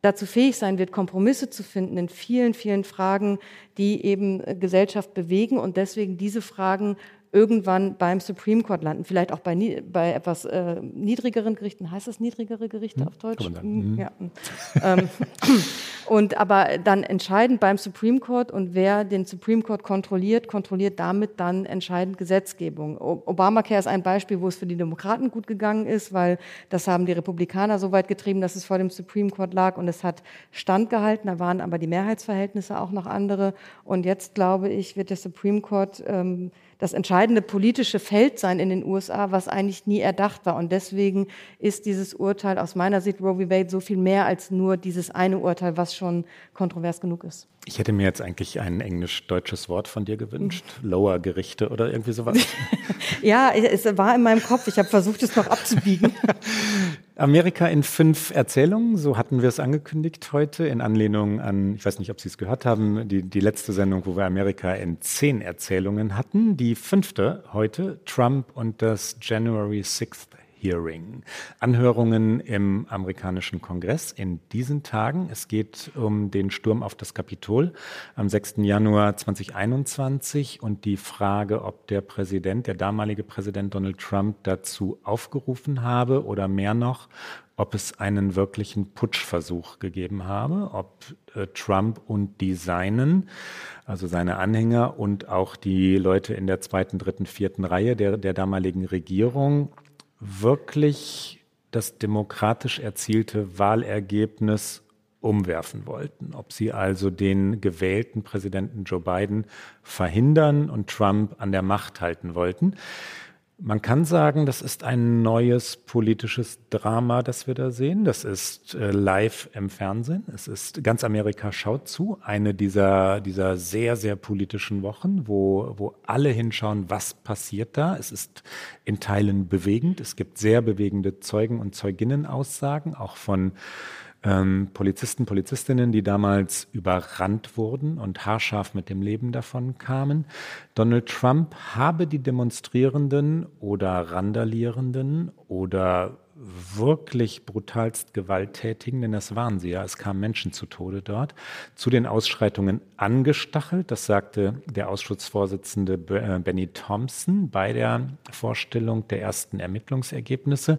Speaker 2: dazu fähig sein wird, Kompromisse zu finden in vielen, vielen Fragen, die eben Gesellschaft bewegen und deswegen diese Fragen irgendwann beim Supreme Court landen, vielleicht auch bei, bei etwas äh, niedrigeren Gerichten. Heißt das niedrigere Gerichte hm, auf Deutsch? Hm, ja. ähm, und aber dann entscheidend beim Supreme Court und wer den Supreme Court kontrolliert, kontrolliert damit dann entscheidend Gesetzgebung. Obamacare ist ein Beispiel, wo es für die Demokraten gut gegangen ist, weil das haben die Republikaner so weit getrieben, dass es vor dem Supreme Court lag und es hat standgehalten. Da waren aber die Mehrheitsverhältnisse auch noch andere. Und jetzt glaube ich, wird der Supreme Court ähm, das entscheidende politische Feld sein in den USA, was eigentlich nie erdacht war. Und deswegen ist dieses Urteil aus meiner Sicht Roe v. Wade so viel mehr als nur dieses eine Urteil, was schon kontrovers genug ist.
Speaker 3: Ich hätte mir jetzt eigentlich ein englisch-deutsches Wort von dir gewünscht. Lower Gerichte oder irgendwie sowas.
Speaker 2: ja, es war in meinem Kopf. Ich habe versucht, es noch abzubiegen.
Speaker 3: Amerika in fünf Erzählungen, so hatten wir es angekündigt heute, in Anlehnung an, ich weiß nicht, ob Sie es gehört haben, die, die letzte Sendung, wo wir Amerika in zehn Erzählungen hatten. Die fünfte heute, Trump und das January 6th Hearing. Anhörungen im amerikanischen Kongress in diesen Tagen. Es geht um den Sturm auf das Kapitol am 6. Januar 2021 und die Frage, ob der Präsident, der damalige Präsident Donald Trump dazu aufgerufen habe oder mehr noch, ob es einen wirklichen Putschversuch gegeben habe, ob äh, Trump und die Seinen, also seine Anhänger und auch die Leute in der zweiten, dritten, vierten Reihe der, der damaligen Regierung wirklich das demokratisch erzielte Wahlergebnis umwerfen wollten. Ob sie also den gewählten Präsidenten Joe Biden verhindern und Trump an der Macht halten wollten. Man kann sagen, das ist ein neues politisches Drama, das wir da sehen. Das ist äh, live im Fernsehen. Es ist ganz Amerika schaut zu. Eine dieser, dieser sehr, sehr politischen Wochen, wo, wo alle hinschauen, was passiert da. Es ist in Teilen bewegend. Es gibt sehr bewegende Zeugen- und Zeuginnenaussagen, auch von ähm, Polizisten, Polizistinnen, die damals überrannt wurden und haarscharf mit dem Leben davon kamen. Donald Trump habe die Demonstrierenden oder Randalierenden oder wirklich brutalst Gewalttätigen, denn das waren sie ja, es kamen Menschen zu Tode dort, zu den Ausschreitungen angestachelt. Das sagte der Ausschussvorsitzende äh, Benny Thompson bei der Vorstellung der ersten Ermittlungsergebnisse.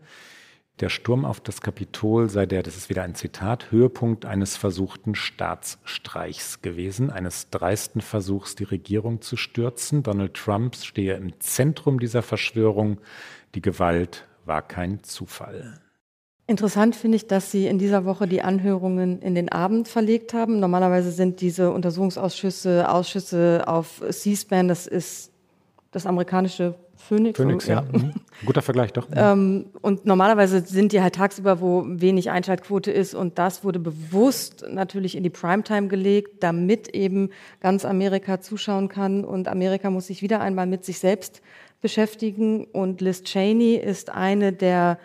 Speaker 3: Der Sturm auf das Kapitol sei der, das ist wieder ein Zitat, Höhepunkt eines versuchten Staatsstreichs gewesen, eines dreisten Versuchs, die Regierung zu stürzen. Donald Trump stehe im Zentrum dieser Verschwörung. Die Gewalt war kein Zufall.
Speaker 2: Interessant finde ich, dass Sie in dieser Woche die Anhörungen in den Abend verlegt haben. Normalerweise sind diese Untersuchungsausschüsse Ausschüsse auf C-SPAN, das ist das amerikanische Phoenix.
Speaker 3: Phoenix, ja. ja. Mhm. Guter Vergleich, doch.
Speaker 2: Ähm, und normalerweise sind die halt tagsüber, wo wenig Einschaltquote ist. Und das wurde bewusst natürlich in die Primetime gelegt, damit eben ganz Amerika zuschauen kann. Und Amerika muss sich wieder einmal mit sich selbst beschäftigen. Und Liz Cheney ist eine der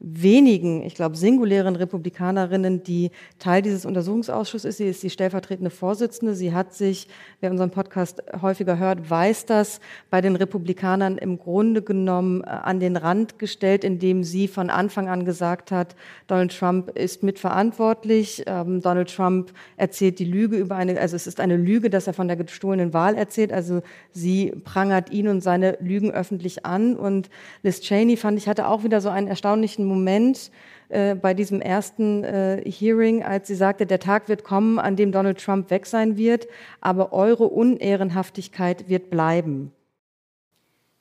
Speaker 2: wenigen, ich glaube, singulären Republikanerinnen, die Teil dieses Untersuchungsausschusses ist. Sie ist die stellvertretende Vorsitzende. Sie hat sich, wer unseren Podcast häufiger hört, weiß das, bei den Republikanern im Grunde genommen äh, an den Rand gestellt, indem sie von Anfang an gesagt hat, Donald Trump ist mitverantwortlich. Ähm, Donald Trump erzählt die Lüge über eine, also es ist eine Lüge, dass er von der gestohlenen Wahl erzählt. Also sie prangert ihn und seine Lügen öffentlich an. Und Liz Cheney fand ich hatte auch wieder so einen erstaunlichen Moment äh, bei diesem ersten äh, Hearing, als sie sagte, der Tag wird kommen, an dem Donald Trump weg sein wird, aber eure Unehrenhaftigkeit wird bleiben.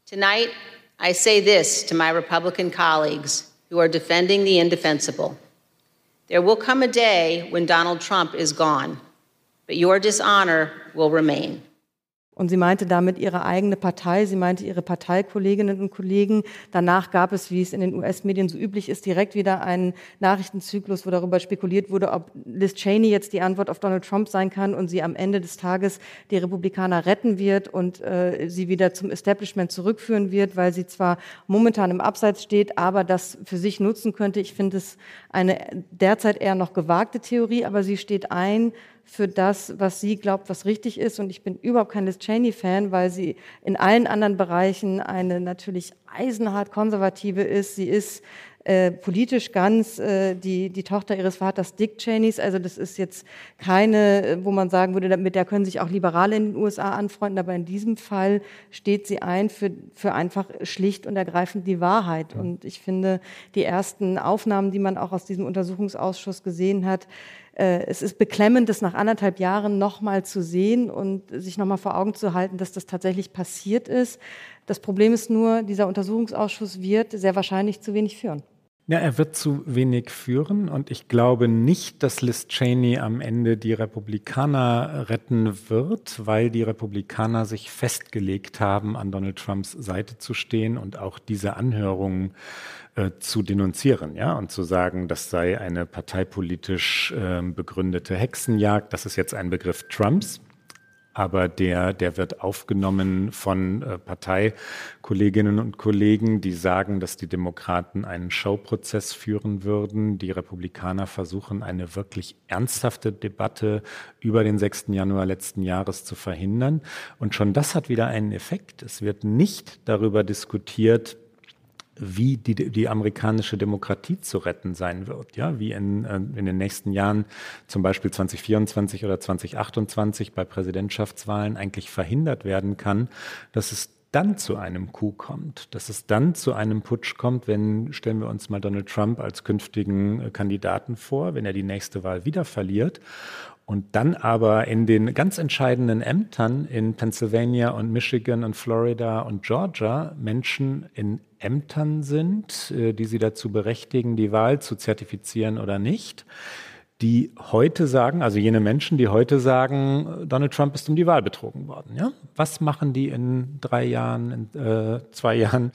Speaker 5: Tonight, I say this to my Republican colleagues who are defending the indefensible. There will come a day when Donald Trump is gone, but your dishonor will remain.
Speaker 2: Und sie meinte damit ihre eigene Partei, sie meinte ihre Parteikolleginnen und Kollegen. Danach gab es, wie es in den US-Medien so üblich ist, direkt wieder einen Nachrichtenzyklus, wo darüber spekuliert wurde, ob Liz Cheney jetzt die Antwort auf Donald Trump sein kann und sie am Ende des Tages die Republikaner retten wird und äh, sie wieder zum Establishment zurückführen wird, weil sie zwar momentan im Abseits steht, aber das für sich nutzen könnte. Ich finde es eine derzeit eher noch gewagte Theorie, aber sie steht ein für das, was sie glaubt, was richtig ist. Und ich bin überhaupt kein Liz Cheney-Fan, weil sie in allen anderen Bereichen eine natürlich eisenhart konservative ist. Sie ist äh, politisch ganz äh, die, die Tochter ihres Vaters Dick Cheneys. Also das ist jetzt keine, äh, wo man sagen würde, mit der können sich auch Liberale in den USA anfreunden. Aber in diesem Fall steht sie ein für, für einfach schlicht und ergreifend die Wahrheit. Und ich finde, die ersten Aufnahmen, die man auch aus diesem Untersuchungsausschuss gesehen hat, es ist beklemmend, das nach anderthalb Jahren nochmal zu sehen und sich nochmal vor Augen zu halten, dass das tatsächlich passiert ist. Das Problem ist nur, dieser Untersuchungsausschuss wird sehr wahrscheinlich zu wenig führen.
Speaker 3: Ja, er wird zu wenig führen und ich glaube nicht, dass Liz Cheney am Ende die Republikaner retten wird, weil die Republikaner sich festgelegt haben, an Donald Trumps Seite zu stehen und auch diese Anhörungen äh, zu denunzieren, ja, und zu sagen, das sei eine parteipolitisch äh, begründete Hexenjagd. Das ist jetzt ein Begriff Trumps aber der, der wird aufgenommen von äh, Parteikolleginnen und Kollegen, die sagen, dass die Demokraten einen Showprozess führen würden. Die Republikaner versuchen, eine wirklich ernsthafte Debatte über den 6. Januar letzten Jahres zu verhindern. Und schon das hat wieder einen Effekt. Es wird nicht darüber diskutiert, wie die, die amerikanische Demokratie zu retten sein wird, ja, wie in, äh, in den nächsten Jahren, zum Beispiel 2024 oder 2028 bei Präsidentschaftswahlen eigentlich verhindert werden kann, dass es dann zu einem Coup kommt, dass es dann zu einem Putsch kommt, wenn, stellen wir uns mal Donald Trump als künftigen äh, Kandidaten vor, wenn er die nächste Wahl wieder verliert und dann aber in den ganz entscheidenden Ämtern in Pennsylvania und Michigan und Florida und Georgia Menschen in Ämtern sind, äh, die sie dazu berechtigen, die Wahl zu zertifizieren oder nicht, die heute sagen, also jene Menschen, die heute sagen, Donald Trump ist um die Wahl betrogen worden. Ja? Was machen die in drei Jahren, in äh, zwei Jahren,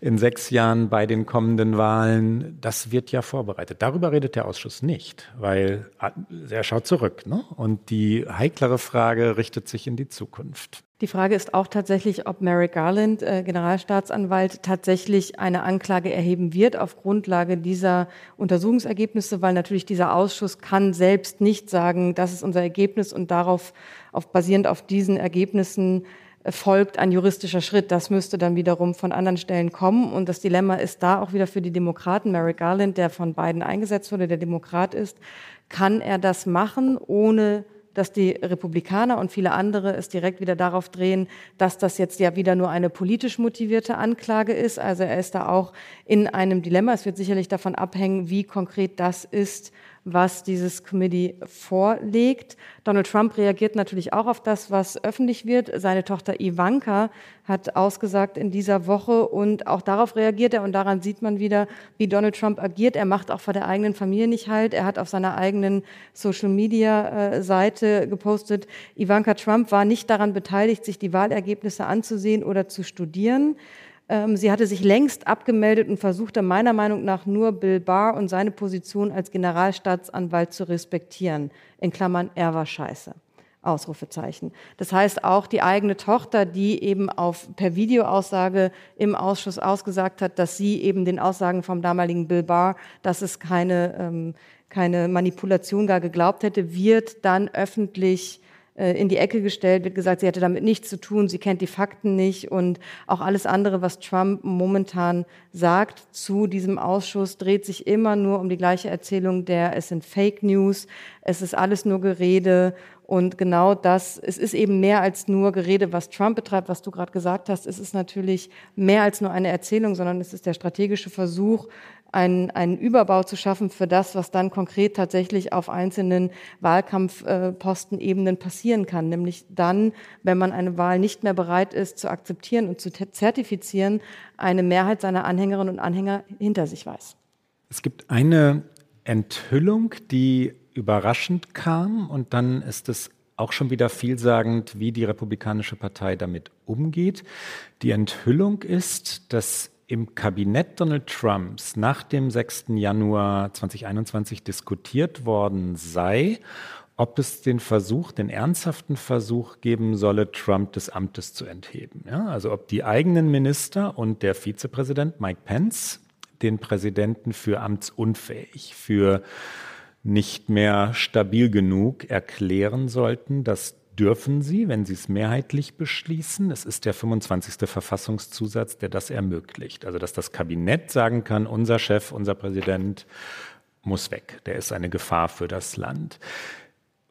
Speaker 3: in sechs Jahren bei den kommenden Wahlen? Das wird ja vorbereitet. Darüber redet der Ausschuss nicht, weil äh, er schaut zurück. Ne? Und die heiklere Frage richtet sich in die Zukunft.
Speaker 2: Die Frage ist auch tatsächlich, ob Merrick Garland, äh, Generalstaatsanwalt, tatsächlich eine Anklage erheben wird auf Grundlage dieser Untersuchungsergebnisse, weil natürlich dieser Ausschuss kann selbst nicht sagen, das ist unser Ergebnis und darauf, auf, basierend auf diesen Ergebnissen folgt ein juristischer Schritt. Das müsste dann wiederum von anderen Stellen kommen. Und das Dilemma ist da auch wieder für die Demokraten. Merrick Garland, der von beiden eingesetzt wurde, der Demokrat ist, kann er das machen, ohne dass die Republikaner und viele andere es direkt wieder darauf drehen, dass das jetzt ja wieder nur eine politisch motivierte Anklage ist. Also er ist da auch in einem Dilemma. Es wird sicherlich davon abhängen, wie konkret das ist, was dieses Committee vorlegt. Donald Trump reagiert natürlich auch auf das, was öffentlich wird. Seine Tochter Ivanka hat ausgesagt in dieser Woche und auch darauf reagiert er und daran sieht man wieder, wie Donald Trump agiert. Er macht auch vor der eigenen Familie nicht halt. Er hat auf seiner eigenen Social Media äh, Seite gepostet, Ivanka Trump war nicht daran beteiligt, sich die Wahlergebnisse anzusehen oder zu studieren. Ähm, sie hatte sich längst abgemeldet und versuchte meiner Meinung nach nur Bill Barr und seine Position als Generalstaatsanwalt zu respektieren. In Klammern, er war scheiße. Ausrufezeichen. Das heißt auch die eigene Tochter, die eben auf per Videoaussage im Ausschuss ausgesagt hat, dass sie eben den Aussagen vom damaligen Bill Barr, dass es keine ähm, keine Manipulation gar geglaubt hätte, wird dann öffentlich in die Ecke gestellt, wird gesagt, sie hätte damit nichts zu tun, sie kennt die Fakten nicht und auch alles andere, was Trump momentan sagt zu diesem Ausschuss, dreht sich immer nur um die gleiche Erzählung der, es sind Fake News, es ist alles nur Gerede und genau das, es ist eben mehr als nur Gerede, was Trump betreibt, was du gerade gesagt hast. Es ist natürlich mehr als nur eine Erzählung, sondern es ist der strategische Versuch, einen, einen Überbau zu schaffen für das, was dann konkret tatsächlich auf einzelnen Wahlkampfpostenebenen passieren kann. Nämlich dann, wenn man eine Wahl nicht mehr bereit ist zu akzeptieren und zu zertifizieren, eine Mehrheit seiner Anhängerinnen und Anhänger hinter sich weiß.
Speaker 3: Es gibt eine Enthüllung, die überraschend kam und dann ist es auch schon wieder vielsagend, wie die Republikanische Partei damit umgeht. Die Enthüllung ist, dass im Kabinett Donald Trumps nach dem 6. Januar 2021 diskutiert worden sei, ob es den Versuch, den ernsthaften Versuch geben solle, Trump des Amtes zu entheben. Ja, also ob die eigenen Minister und der Vizepräsident Mike Pence den Präsidenten für amtsunfähig, für nicht mehr stabil genug erklären sollten, dass dürfen sie, wenn sie es mehrheitlich beschließen. Es ist der 25. Verfassungszusatz, der das ermöglicht. Also, dass das Kabinett sagen kann, unser Chef, unser Präsident muss weg. Der ist eine Gefahr für das Land.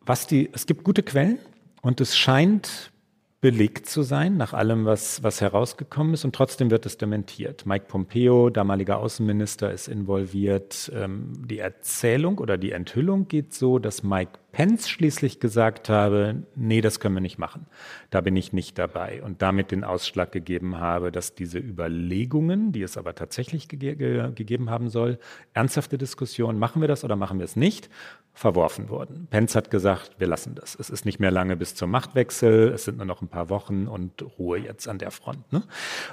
Speaker 3: Was die, es gibt gute Quellen und es scheint belegt zu sein, nach allem, was, was herausgekommen ist. Und trotzdem wird es dementiert. Mike Pompeo, damaliger Außenminister, ist involviert. Ähm, die Erzählung oder die Enthüllung geht so, dass Mike Pence schließlich gesagt habe, nee, das können wir nicht machen. Da bin ich nicht dabei. Und damit den Ausschlag gegeben habe, dass diese Überlegungen, die es aber tatsächlich ge ge gegeben haben soll, ernsthafte Diskussionen, machen wir das oder machen wir es nicht, verworfen wurden. Pence hat gesagt, wir lassen das. Es ist nicht mehr lange bis zum Machtwechsel, es sind nur noch ein paar Wochen und Ruhe jetzt an der Front. Ne?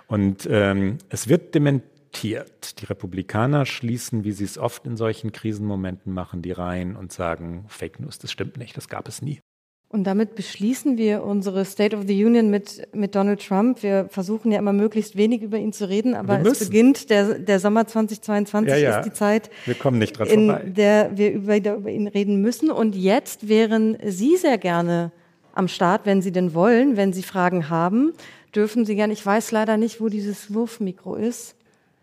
Speaker 3: Und ähm, es wird dementiert akzeptiert. Die Republikaner schließen, wie sie es oft in solchen Krisenmomenten machen, die Reihen und sagen, Fake News, das stimmt nicht, das gab es nie.
Speaker 2: Und damit beschließen wir unsere State of the Union mit, mit Donald Trump. Wir versuchen ja immer möglichst wenig über ihn zu reden, aber es beginnt, der, der Sommer 2022 ja, ja. ist die Zeit,
Speaker 3: wir kommen nicht dran
Speaker 2: in vorbei. der wir über, über ihn reden müssen. Und jetzt wären Sie sehr gerne am Start, wenn Sie denn wollen, wenn Sie Fragen haben, dürfen Sie gerne, ich weiß leider nicht, wo dieses Wurfmikro ist.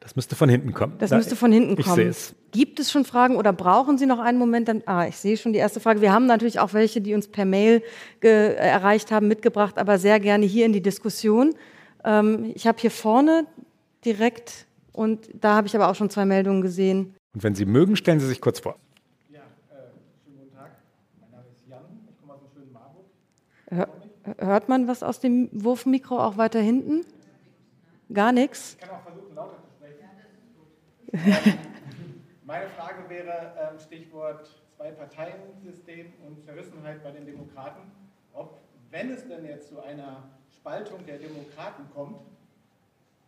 Speaker 3: Das müsste von hinten kommen.
Speaker 2: Das da, müsste von hinten
Speaker 3: ich
Speaker 2: kommen.
Speaker 3: Ich sehe es.
Speaker 2: Gibt es schon Fragen oder brauchen Sie noch einen Moment? Dann, ah, ich sehe schon die erste Frage. Wir haben natürlich auch welche, die uns per Mail erreicht haben, mitgebracht, aber sehr gerne hier in die Diskussion. Ähm, ich habe hier vorne direkt und da habe ich aber auch schon zwei Meldungen gesehen.
Speaker 3: Und wenn Sie mögen, stellen Sie sich kurz vor. Ja, äh, schönen guten Tag. Mein Name ist Jan. Ich komme aus dem schönen Marburg.
Speaker 2: Hör, hört man was aus dem Wurfmikro auch weiter hinten? Gar nichts? Ich kann auch versuchen.
Speaker 6: Meine Frage wäre ähm, Stichwort Zwei-Parteien-System und Zerrissenheit bei den Demokraten. Ob, wenn es denn jetzt zu einer Spaltung der Demokraten kommt,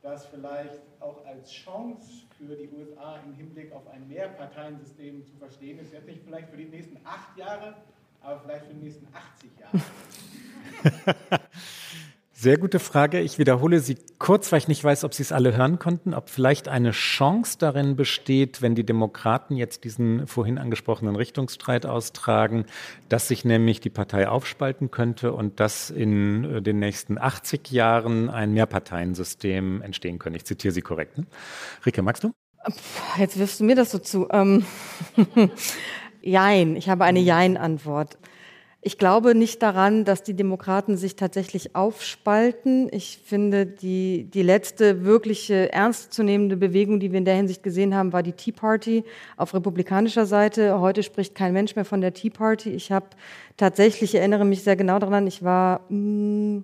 Speaker 6: das vielleicht auch als Chance für die USA im Hinblick auf ein Mehrparteiensystem zu verstehen ist. Jetzt nicht vielleicht für die nächsten acht Jahre, aber vielleicht für die nächsten 80 Jahre.
Speaker 3: Sehr gute Frage. Ich wiederhole sie kurz, weil ich nicht weiß, ob Sie es alle hören konnten, ob vielleicht eine Chance darin besteht, wenn die Demokraten jetzt diesen vorhin angesprochenen Richtungsstreit austragen, dass sich nämlich die Partei aufspalten könnte und dass in äh, den nächsten 80 Jahren ein Mehrparteiensystem entstehen könnte. Ich zitiere Sie korrekt. Ne? Rike, magst du?
Speaker 2: Jetzt wirfst du mir das so zu. Ähm Jein, ich habe eine Jein-Antwort. Ich glaube nicht daran, dass die Demokraten sich tatsächlich aufspalten. Ich finde, die, die letzte wirkliche ernstzunehmende Bewegung, die wir in der Hinsicht gesehen haben, war die Tea Party auf republikanischer Seite. Heute spricht kein Mensch mehr von der Tea Party. Ich habe tatsächlich, ich erinnere mich sehr genau daran, ich war mh, hm,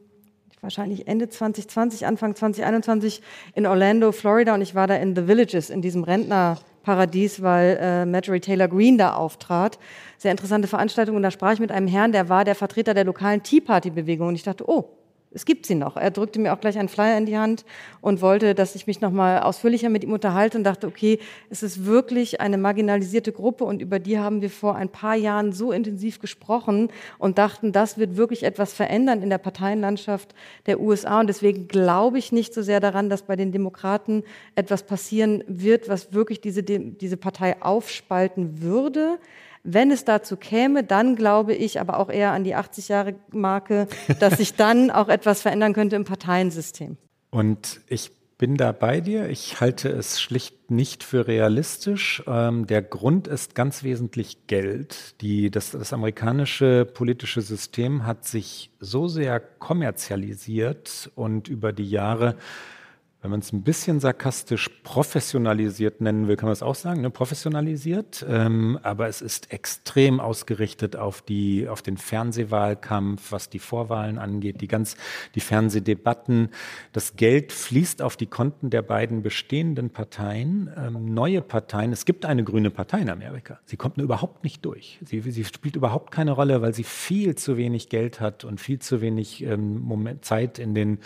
Speaker 2: wahrscheinlich Ende 2020, Anfang 2021 in Orlando, Florida. Und ich war da in The Villages, in diesem Rentnerparadies, weil äh, Marjorie Taylor Greene da auftrat. Sehr interessante Veranstaltung. Und da sprach ich mit einem Herrn, der war der Vertreter der lokalen Tea Party Bewegung und ich dachte, oh, es gibt sie noch. Er drückte mir auch gleich einen Flyer in die Hand und wollte, dass ich mich noch mal ausführlicher mit ihm unterhalte und dachte, okay, es ist wirklich eine marginalisierte Gruppe und über die haben wir vor ein paar Jahren so intensiv gesprochen und dachten, das wird wirklich etwas verändern in der Parteienlandschaft der USA und deswegen glaube ich nicht so sehr daran, dass bei den Demokraten etwas passieren wird, was wirklich diese, diese Partei aufspalten würde. Wenn es dazu käme, dann glaube ich aber auch eher an die 80-Jahre-Marke, dass sich dann auch etwas verändern könnte im Parteiensystem.
Speaker 3: Und ich bin da bei dir. Ich halte es schlicht nicht für realistisch. Ähm, der Grund ist ganz wesentlich Geld. Die, das, das amerikanische politische System hat sich so sehr kommerzialisiert und über die Jahre wenn man es ein bisschen sarkastisch professionalisiert nennen will, kann man es auch sagen, ne? professionalisiert. Ähm, aber es ist extrem ausgerichtet auf die, auf den Fernsehwahlkampf, was die Vorwahlen angeht, die ganz, die Fernsehdebatten. Das Geld fließt auf die Konten der beiden bestehenden Parteien, ähm, neue Parteien. Es gibt eine grüne Partei in Amerika. Sie kommt nur überhaupt nicht durch. Sie, sie spielt überhaupt keine Rolle, weil sie viel zu wenig Geld hat und viel zu wenig ähm, Moment, Zeit in den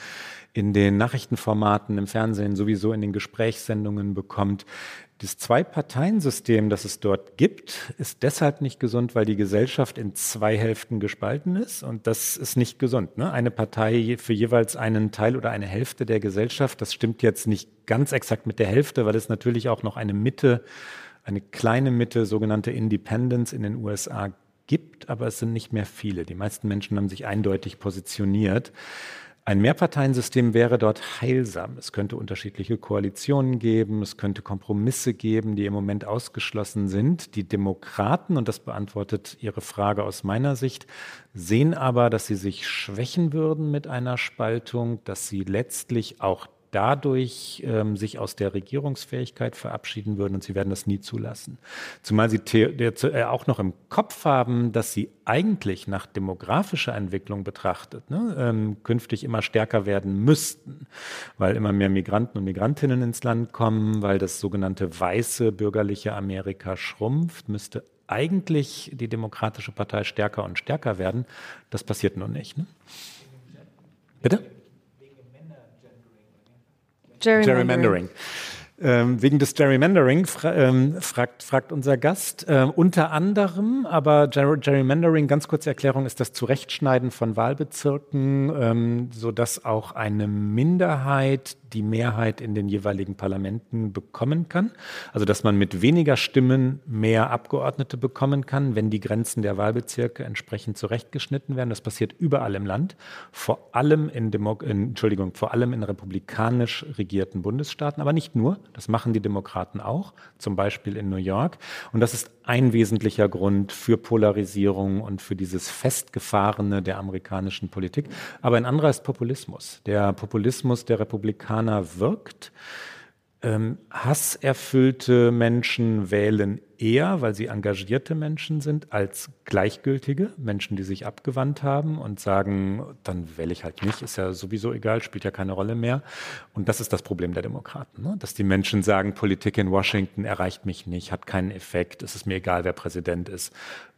Speaker 3: in den Nachrichtenformaten, im Fernsehen, sowieso in den Gesprächssendungen bekommt. Das Zwei-Parteien-System, das es dort gibt, ist deshalb nicht gesund, weil die Gesellschaft in zwei Hälften gespalten ist. Und das ist nicht gesund. Ne? Eine Partei für jeweils einen Teil oder eine Hälfte der Gesellschaft, das stimmt jetzt nicht ganz exakt mit der Hälfte, weil es natürlich auch noch eine Mitte, eine kleine Mitte, sogenannte Independence in den USA gibt, aber es sind nicht mehr viele. Die meisten Menschen haben sich eindeutig positioniert. Ein Mehrparteiensystem wäre dort heilsam. Es könnte unterschiedliche Koalitionen geben, es könnte Kompromisse geben, die im Moment ausgeschlossen sind. Die Demokraten, und das beantwortet Ihre Frage aus meiner Sicht, sehen aber, dass sie sich schwächen würden mit einer Spaltung, dass sie letztlich auch dadurch ähm, sich aus der Regierungsfähigkeit verabschieden würden und sie werden das nie zulassen. Zumal sie äh, auch noch im Kopf haben, dass sie eigentlich nach demografischer Entwicklung betrachtet ne, ähm, künftig immer stärker werden müssten, weil immer mehr Migranten und Migrantinnen ins Land kommen, weil das sogenannte weiße bürgerliche Amerika schrumpft, müsste eigentlich die Demokratische Partei stärker und stärker werden. Das passiert nun nicht. Ne? Bitte? Gerrymandering. Gerrymandering. Ähm, wegen des Gerrymandering fra ähm, fragt, fragt, unser Gast. Äh, unter anderem, aber Ger Gerrymandering, ganz kurze Erklärung, ist das Zurechtschneiden von Wahlbezirken, ähm, sodass auch eine Minderheit die Mehrheit in den jeweiligen Parlamenten bekommen kann. Also dass man mit weniger Stimmen mehr Abgeordnete bekommen kann, wenn die Grenzen der Wahlbezirke entsprechend zurechtgeschnitten werden. Das passiert überall im Land, vor allem in, Demo in Entschuldigung, vor allem in republikanisch regierten Bundesstaaten, aber nicht nur. Das machen die Demokraten auch, zum Beispiel in New York. Und das ist ein wesentlicher Grund für Polarisierung und für dieses Festgefahrene der amerikanischen Politik. Aber ein anderer ist Populismus. Der Populismus der Republikaner wirkt. Ähm, hasserfüllte Menschen wählen eher, weil sie engagierte Menschen sind, als gleichgültige Menschen, die sich abgewandt haben und sagen, dann wähle ich halt nicht, ist ja sowieso egal, spielt ja keine Rolle mehr. Und das ist das Problem der Demokraten, ne? dass die Menschen sagen, Politik in Washington erreicht mich nicht, hat keinen Effekt, es ist mir egal, wer Präsident ist.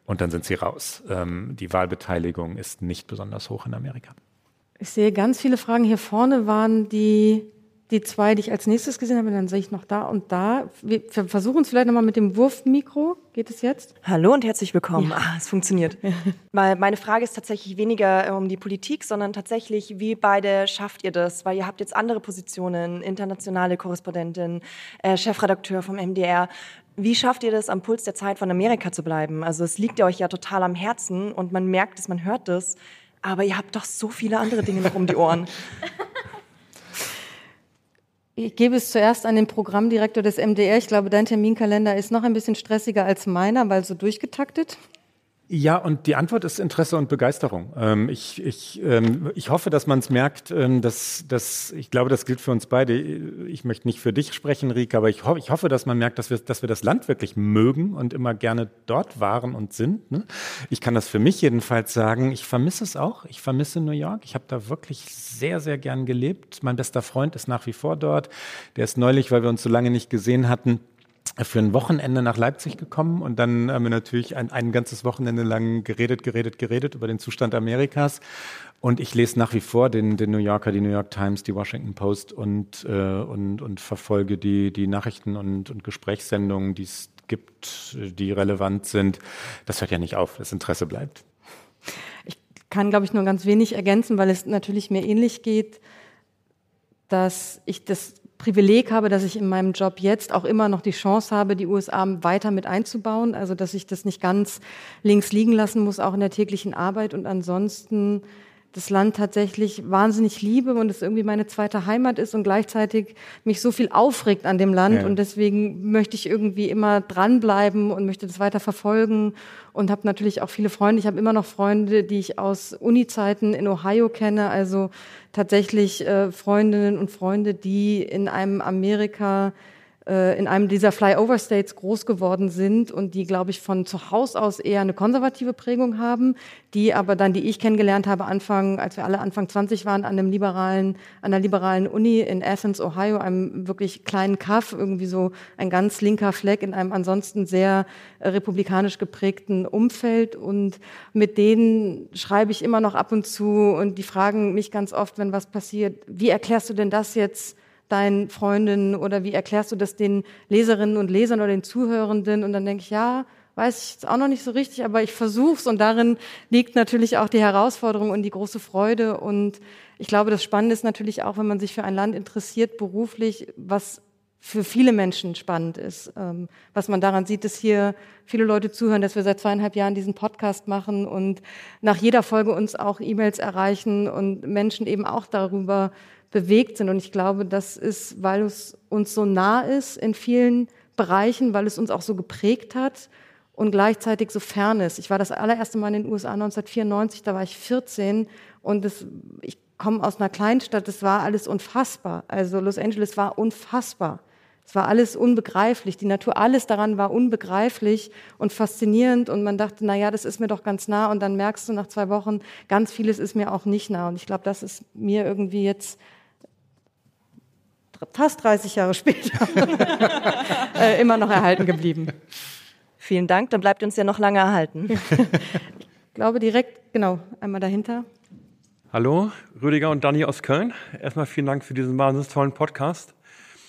Speaker 3: Und dann sind sie raus. Ähm, die Wahlbeteiligung ist nicht besonders hoch in Amerika.
Speaker 2: Ich sehe ganz viele Fragen. Hier vorne waren die die zwei, die ich als nächstes gesehen habe, dann sehe ich noch da und da. Wir versuchen es vielleicht nochmal mit dem Wurfmikro. Geht es jetzt?
Speaker 7: Hallo und herzlich willkommen. Ja. Ah, es funktioniert. Weil meine Frage ist tatsächlich weniger äh, um die Politik, sondern tatsächlich, wie beide schafft ihr das? Weil ihr habt jetzt andere Positionen, internationale Korrespondentin, äh, Chefredakteur vom MDR. Wie schafft ihr das, am Puls der Zeit von Amerika zu bleiben? Also es liegt euch ja total am Herzen und man merkt es, man hört es. Aber ihr habt doch so viele andere Dinge noch um die Ohren.
Speaker 2: Ich gebe es zuerst an den Programmdirektor des MDR. Ich glaube, dein Terminkalender ist noch ein bisschen stressiger als meiner, weil so durchgetaktet.
Speaker 3: Ja, und die Antwort ist Interesse und Begeisterung. Ähm, ich, ich, ähm, ich hoffe, dass man es merkt, ähm, dass, dass ich glaube, das gilt für uns beide. Ich möchte nicht für dich sprechen, Rika, aber ich, ho ich hoffe, dass man merkt, dass wir, dass wir das Land wirklich mögen und immer gerne dort waren und sind. Ne? Ich kann das für mich jedenfalls sagen. Ich vermisse es auch. Ich vermisse New York. Ich habe da wirklich sehr, sehr gern gelebt. Mein bester Freund ist nach wie vor dort. Der ist neulich, weil wir uns so lange nicht gesehen hatten, für ein Wochenende nach Leipzig gekommen und dann haben wir natürlich ein, ein ganzes Wochenende lang geredet, geredet, geredet über den Zustand Amerikas. Und ich lese nach wie vor den, den New Yorker, die New York Times, die Washington Post und, äh, und, und verfolge die, die Nachrichten und, und Gesprächssendungen, die es gibt, die relevant sind. Das hört ja nicht auf, das Interesse bleibt.
Speaker 2: Ich kann, glaube ich, nur ganz wenig ergänzen, weil es natürlich mir ähnlich geht, dass ich das Privileg habe, dass ich in meinem Job jetzt auch immer noch die Chance habe, die USA weiter mit einzubauen. Also, dass ich das nicht ganz links liegen lassen muss, auch in der täglichen Arbeit. Und ansonsten das Land tatsächlich wahnsinnig liebe und es irgendwie meine zweite Heimat ist und gleichzeitig mich so viel aufregt an dem Land ja. und deswegen möchte ich irgendwie immer dranbleiben und möchte das weiter verfolgen und habe natürlich auch viele Freunde. Ich habe immer noch Freunde, die ich aus Uni-Zeiten in Ohio kenne, also tatsächlich äh, Freundinnen und Freunde, die in einem Amerika in einem dieser Flyover States groß geworden sind und die, glaube ich, von zu Haus aus eher eine konservative Prägung haben, die aber dann, die ich kennengelernt habe, Anfang, als wir alle Anfang 20 waren, an einem liberalen, an der liberalen Uni in Athens, Ohio, einem wirklich kleinen Kaff, irgendwie so ein ganz linker Fleck in einem ansonsten sehr äh, republikanisch geprägten Umfeld. Und mit denen schreibe ich immer noch ab und zu und die fragen mich ganz oft, wenn was passiert, wie erklärst du denn das jetzt deinen Freundinnen oder wie erklärst du das den Leserinnen und Lesern oder den Zuhörenden? Und dann denke ich, ja, weiß ich jetzt auch noch nicht so richtig, aber ich versuch's und darin liegt natürlich auch die Herausforderung und die große Freude und ich glaube, das Spannende ist natürlich auch, wenn man sich für ein Land interessiert, beruflich, was für viele Menschen spannend ist. Ähm, was man daran sieht, dass hier viele Leute zuhören, dass wir seit zweieinhalb Jahren diesen Podcast machen und nach jeder Folge uns auch E-Mails erreichen und Menschen eben auch darüber bewegt sind. Und ich glaube, das ist, weil es uns so nah ist in vielen Bereichen, weil es uns auch so geprägt hat und gleichzeitig so fern ist. Ich war das allererste Mal in den USA 1994, da war ich 14 und das, ich komme aus einer Kleinstadt, das war alles unfassbar. Also Los Angeles war unfassbar. Es war alles unbegreiflich. Die Natur, alles daran war unbegreiflich und faszinierend. Und man dachte, na ja, das ist mir doch ganz nah. Und dann merkst du nach zwei Wochen, ganz vieles ist mir auch nicht nah. Und ich glaube, das ist mir irgendwie jetzt fast 30 Jahre später äh, immer noch erhalten geblieben.
Speaker 7: Vielen Dank, dann bleibt uns ja noch lange erhalten.
Speaker 2: ich glaube direkt, genau, einmal dahinter.
Speaker 8: Hallo, Rüdiger und Dani aus Köln. Erstmal vielen Dank für diesen wahnsinnig tollen Podcast.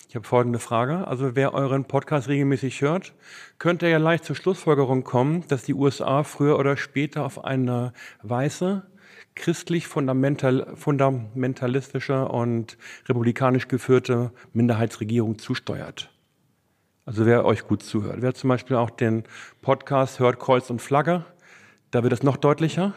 Speaker 8: Ich habe folgende Frage. Also wer euren Podcast regelmäßig hört, könnte ja leicht zur Schlussfolgerung kommen, dass die USA früher oder später auf eine weiße, christlich fundamental, fundamentalistische und republikanisch geführte Minderheitsregierung zusteuert. Also wer euch gut zuhört. Wer zum Beispiel auch den Podcast hört Kreuz und Flagge, da wird es noch deutlicher.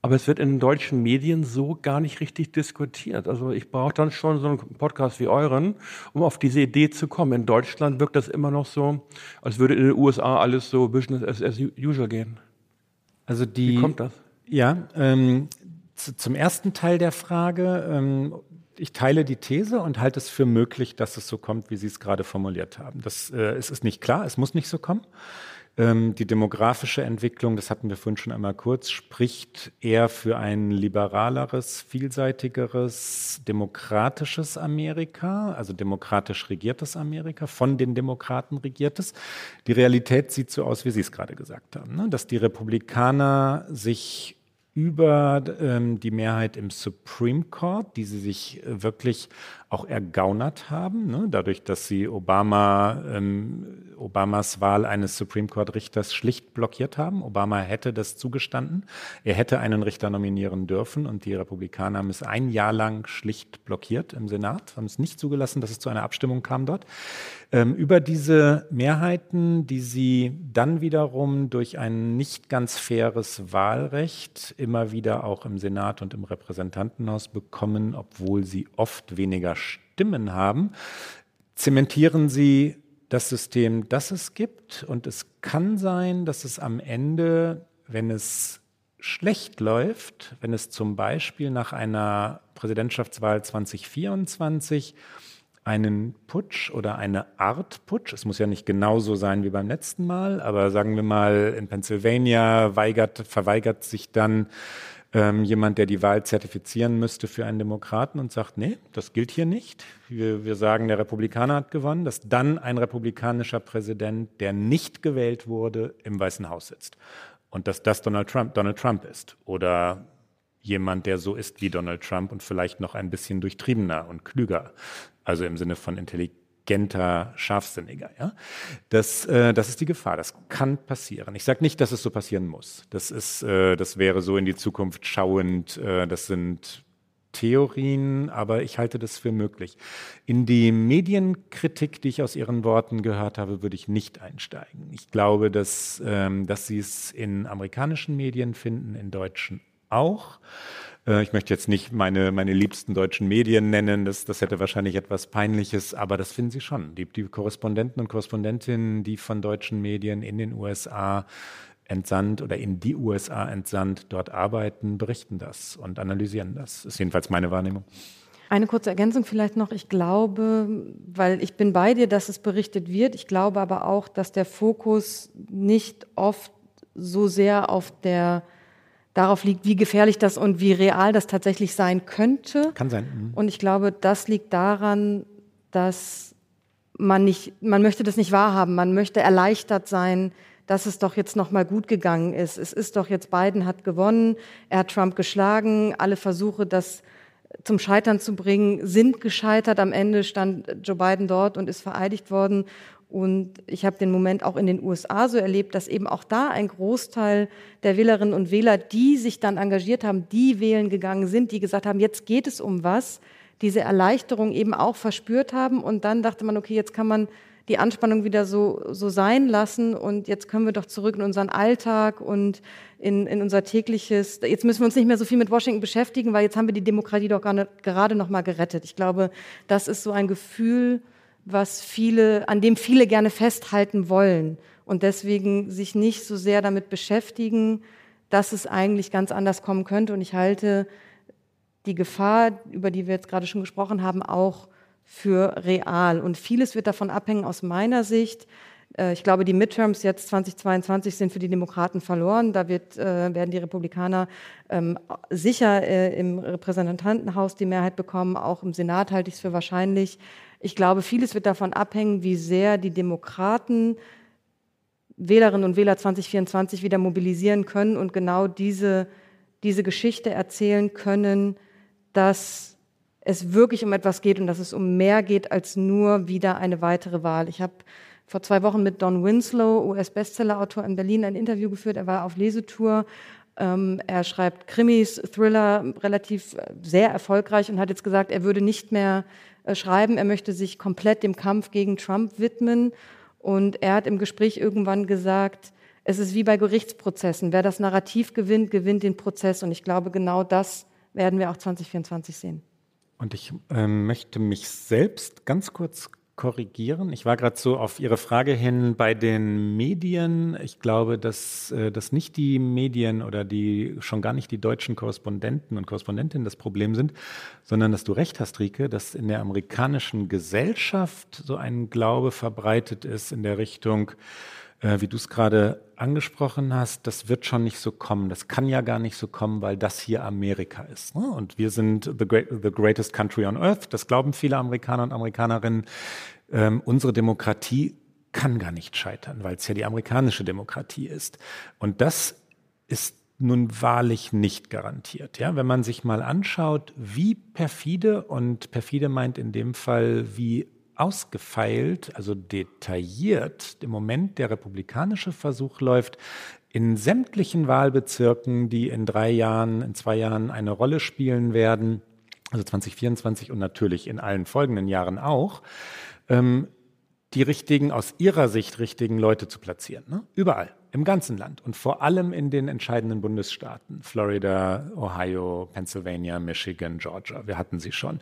Speaker 8: Aber es wird in den deutschen Medien so gar nicht richtig diskutiert. Also ich brauche dann schon so einen Podcast wie euren, um auf diese Idee zu kommen. In Deutschland wirkt das immer noch so, als würde in den USA alles so Business as, usual gehen.
Speaker 3: Also die,
Speaker 8: wie kommt das?
Speaker 3: Ja, ähm, zum ersten Teil der Frage. Ähm, ich teile die These und halte es für möglich, dass es so kommt, wie Sie es gerade formuliert haben. Das, äh, es ist nicht klar, es muss nicht so kommen. Ähm, die demografische Entwicklung, das hatten wir vorhin schon einmal kurz, spricht eher für ein liberaleres, vielseitigeres, demokratisches Amerika, also demokratisch regiertes Amerika, von den Demokraten regiertes. Die Realität sieht so aus, wie Sie es gerade gesagt haben, ne? dass die Republikaner sich über ähm, die Mehrheit im Supreme Court, die sie sich äh, wirklich auch ergaunert haben, ne? dadurch, dass sie Obama, ähm, Obamas Wahl eines Supreme Court-Richters schlicht blockiert haben. Obama hätte das zugestanden. Er hätte einen Richter nominieren dürfen und die Republikaner haben es ein Jahr lang schlicht blockiert im Senat, haben es nicht zugelassen, dass es zu einer Abstimmung kam dort. Ähm, über diese Mehrheiten, die sie dann wiederum durch ein nicht ganz faires Wahlrecht immer wieder auch im Senat und im Repräsentantenhaus bekommen, obwohl sie oft weniger Stimmen haben, zementieren sie das System, das es gibt. Und es kann sein, dass es am Ende, wenn es schlecht läuft, wenn es zum Beispiel nach einer Präsidentschaftswahl 2024 einen Putsch oder eine Art Putsch, es muss ja nicht genauso sein wie beim letzten Mal, aber sagen wir mal, in Pennsylvania weigert, verweigert sich dann ähm, jemand, der die Wahl zertifizieren müsste für einen Demokraten und sagt, nee, das gilt hier nicht. Wir, wir sagen, der Republikaner hat gewonnen, dass dann ein republikanischer Präsident, der nicht gewählt wurde, im Weißen Haus sitzt. Und dass das Donald Trump, Donald Trump ist. Oder jemand, der so ist wie Donald Trump und vielleicht noch ein bisschen durchtriebener und klüger. Also im Sinne von Intelligenz intelligenter, scharfsinniger. Ja? Das, äh, das ist die Gefahr. Das kann passieren. Ich sage nicht, dass es so passieren muss. Das, ist, äh, das wäre so in die Zukunft schauend. Äh, das sind Theorien, aber ich halte das für möglich. In die Medienkritik, die ich aus Ihren Worten gehört habe, würde ich nicht einsteigen. Ich glaube, dass, ähm, dass Sie es in amerikanischen Medien finden, in deutschen auch. Äh, ich möchte jetzt nicht meine, meine liebsten deutschen Medien nennen, das, das hätte wahrscheinlich etwas Peinliches, aber das finden Sie schon. Die, die Korrespondenten und Korrespondentinnen, die von deutschen Medien in den USA entsandt oder in die USA entsandt, dort arbeiten, berichten das und analysieren das. Das ist jedenfalls meine Wahrnehmung.
Speaker 2: Eine kurze Ergänzung vielleicht noch. Ich glaube, weil ich bin bei dir, dass es berichtet wird. Ich glaube aber auch, dass der Fokus nicht oft so sehr auf der darauf liegt, wie gefährlich das und wie real das tatsächlich sein könnte.
Speaker 3: Kann sein.
Speaker 2: Mhm. Und ich glaube, das liegt daran, dass man nicht, man möchte das nicht wahrhaben. Man möchte erleichtert sein, dass es doch jetzt noch mal gut gegangen ist. Es ist doch jetzt Biden hat gewonnen, er hat Trump geschlagen. Alle Versuche, das zum Scheitern zu bringen, sind gescheitert. Am Ende stand Joe Biden dort und ist vereidigt worden. Und ich habe den Moment auch in den USA so erlebt, dass eben auch da ein Großteil der Wählerinnen und Wähler, die sich dann engagiert haben, die wählen gegangen sind, die gesagt haben, jetzt geht es um was, diese Erleichterung eben auch verspürt haben. Und dann dachte man, okay, jetzt kann man die Anspannung wieder so, so sein lassen und jetzt können wir doch zurück in unseren Alltag und in, in unser tägliches, jetzt müssen wir uns nicht mehr so viel mit Washington beschäftigen, weil jetzt haben wir die Demokratie doch gerade noch mal gerettet. Ich glaube, das ist so ein Gefühl, was viele, an dem viele gerne festhalten wollen und deswegen sich nicht so sehr damit beschäftigen, dass es eigentlich ganz anders kommen könnte. Und ich halte die Gefahr, über die wir jetzt gerade schon gesprochen haben, auch für real. Und vieles wird davon abhängen aus meiner Sicht. Äh, ich glaube, die Midterms jetzt 2022 sind für die Demokraten verloren. Da wird, äh, werden die Republikaner ähm, sicher äh, im Repräsentantenhaus die Mehrheit bekommen. Auch im Senat halte ich es für wahrscheinlich. Ich glaube, vieles wird davon abhängen, wie sehr die Demokraten Wählerinnen und Wähler 2024 wieder mobilisieren können und genau diese, diese Geschichte erzählen können, dass es wirklich um etwas geht und dass es um mehr geht als nur wieder eine weitere Wahl. Ich habe vor zwei Wochen mit Don Winslow, US-Bestsellerautor in Berlin, ein Interview geführt. Er war auf Lesetour. Ähm, er schreibt Krimis, Thriller, relativ äh, sehr erfolgreich und hat jetzt gesagt, er würde nicht mehr äh, schreiben, er möchte sich komplett dem Kampf gegen Trump widmen. Und er hat im Gespräch irgendwann gesagt, Es ist wie bei Gerichtsprozessen. Wer das Narrativ gewinnt, gewinnt den Prozess. Und ich glaube, genau das werden wir auch 2024 sehen.
Speaker 3: Und ich äh, möchte mich selbst ganz kurz korrigieren. Ich war gerade so auf Ihre Frage hin bei den Medien. Ich glaube, dass, äh, dass nicht die Medien oder die schon gar nicht die deutschen Korrespondenten und Korrespondentinnen das Problem sind, sondern dass du recht hast, Rike, dass in der amerikanischen Gesellschaft so ein Glaube verbreitet ist in der Richtung, äh, wie du es gerade angesprochen hast, das wird schon nicht so kommen. Das kann ja gar nicht so kommen, weil das hier Amerika ist. Ne? Und wir sind the, great, the, greatest country on earth. Das glauben viele Amerikaner und Amerikanerinnen. Ähm, unsere Demokratie kann gar nicht scheitern, weil es ja die amerikanische Demokratie ist. Und das ist nun wahrlich nicht garantiert. Ja, wenn man sich mal anschaut, wie perfide und perfide meint in dem Fall, wie ausgefeilt, also detailliert im Moment der republikanische Versuch läuft, in sämtlichen Wahlbezirken, die in drei Jahren, in zwei Jahren eine Rolle spielen werden, also 2024 und natürlich in allen folgenden Jahren auch, ähm, die richtigen, aus ihrer Sicht richtigen Leute zu platzieren. Ne? Überall, im ganzen Land und vor allem in den entscheidenden Bundesstaaten. Florida, Ohio, Pennsylvania, Michigan, Georgia. Wir hatten sie schon.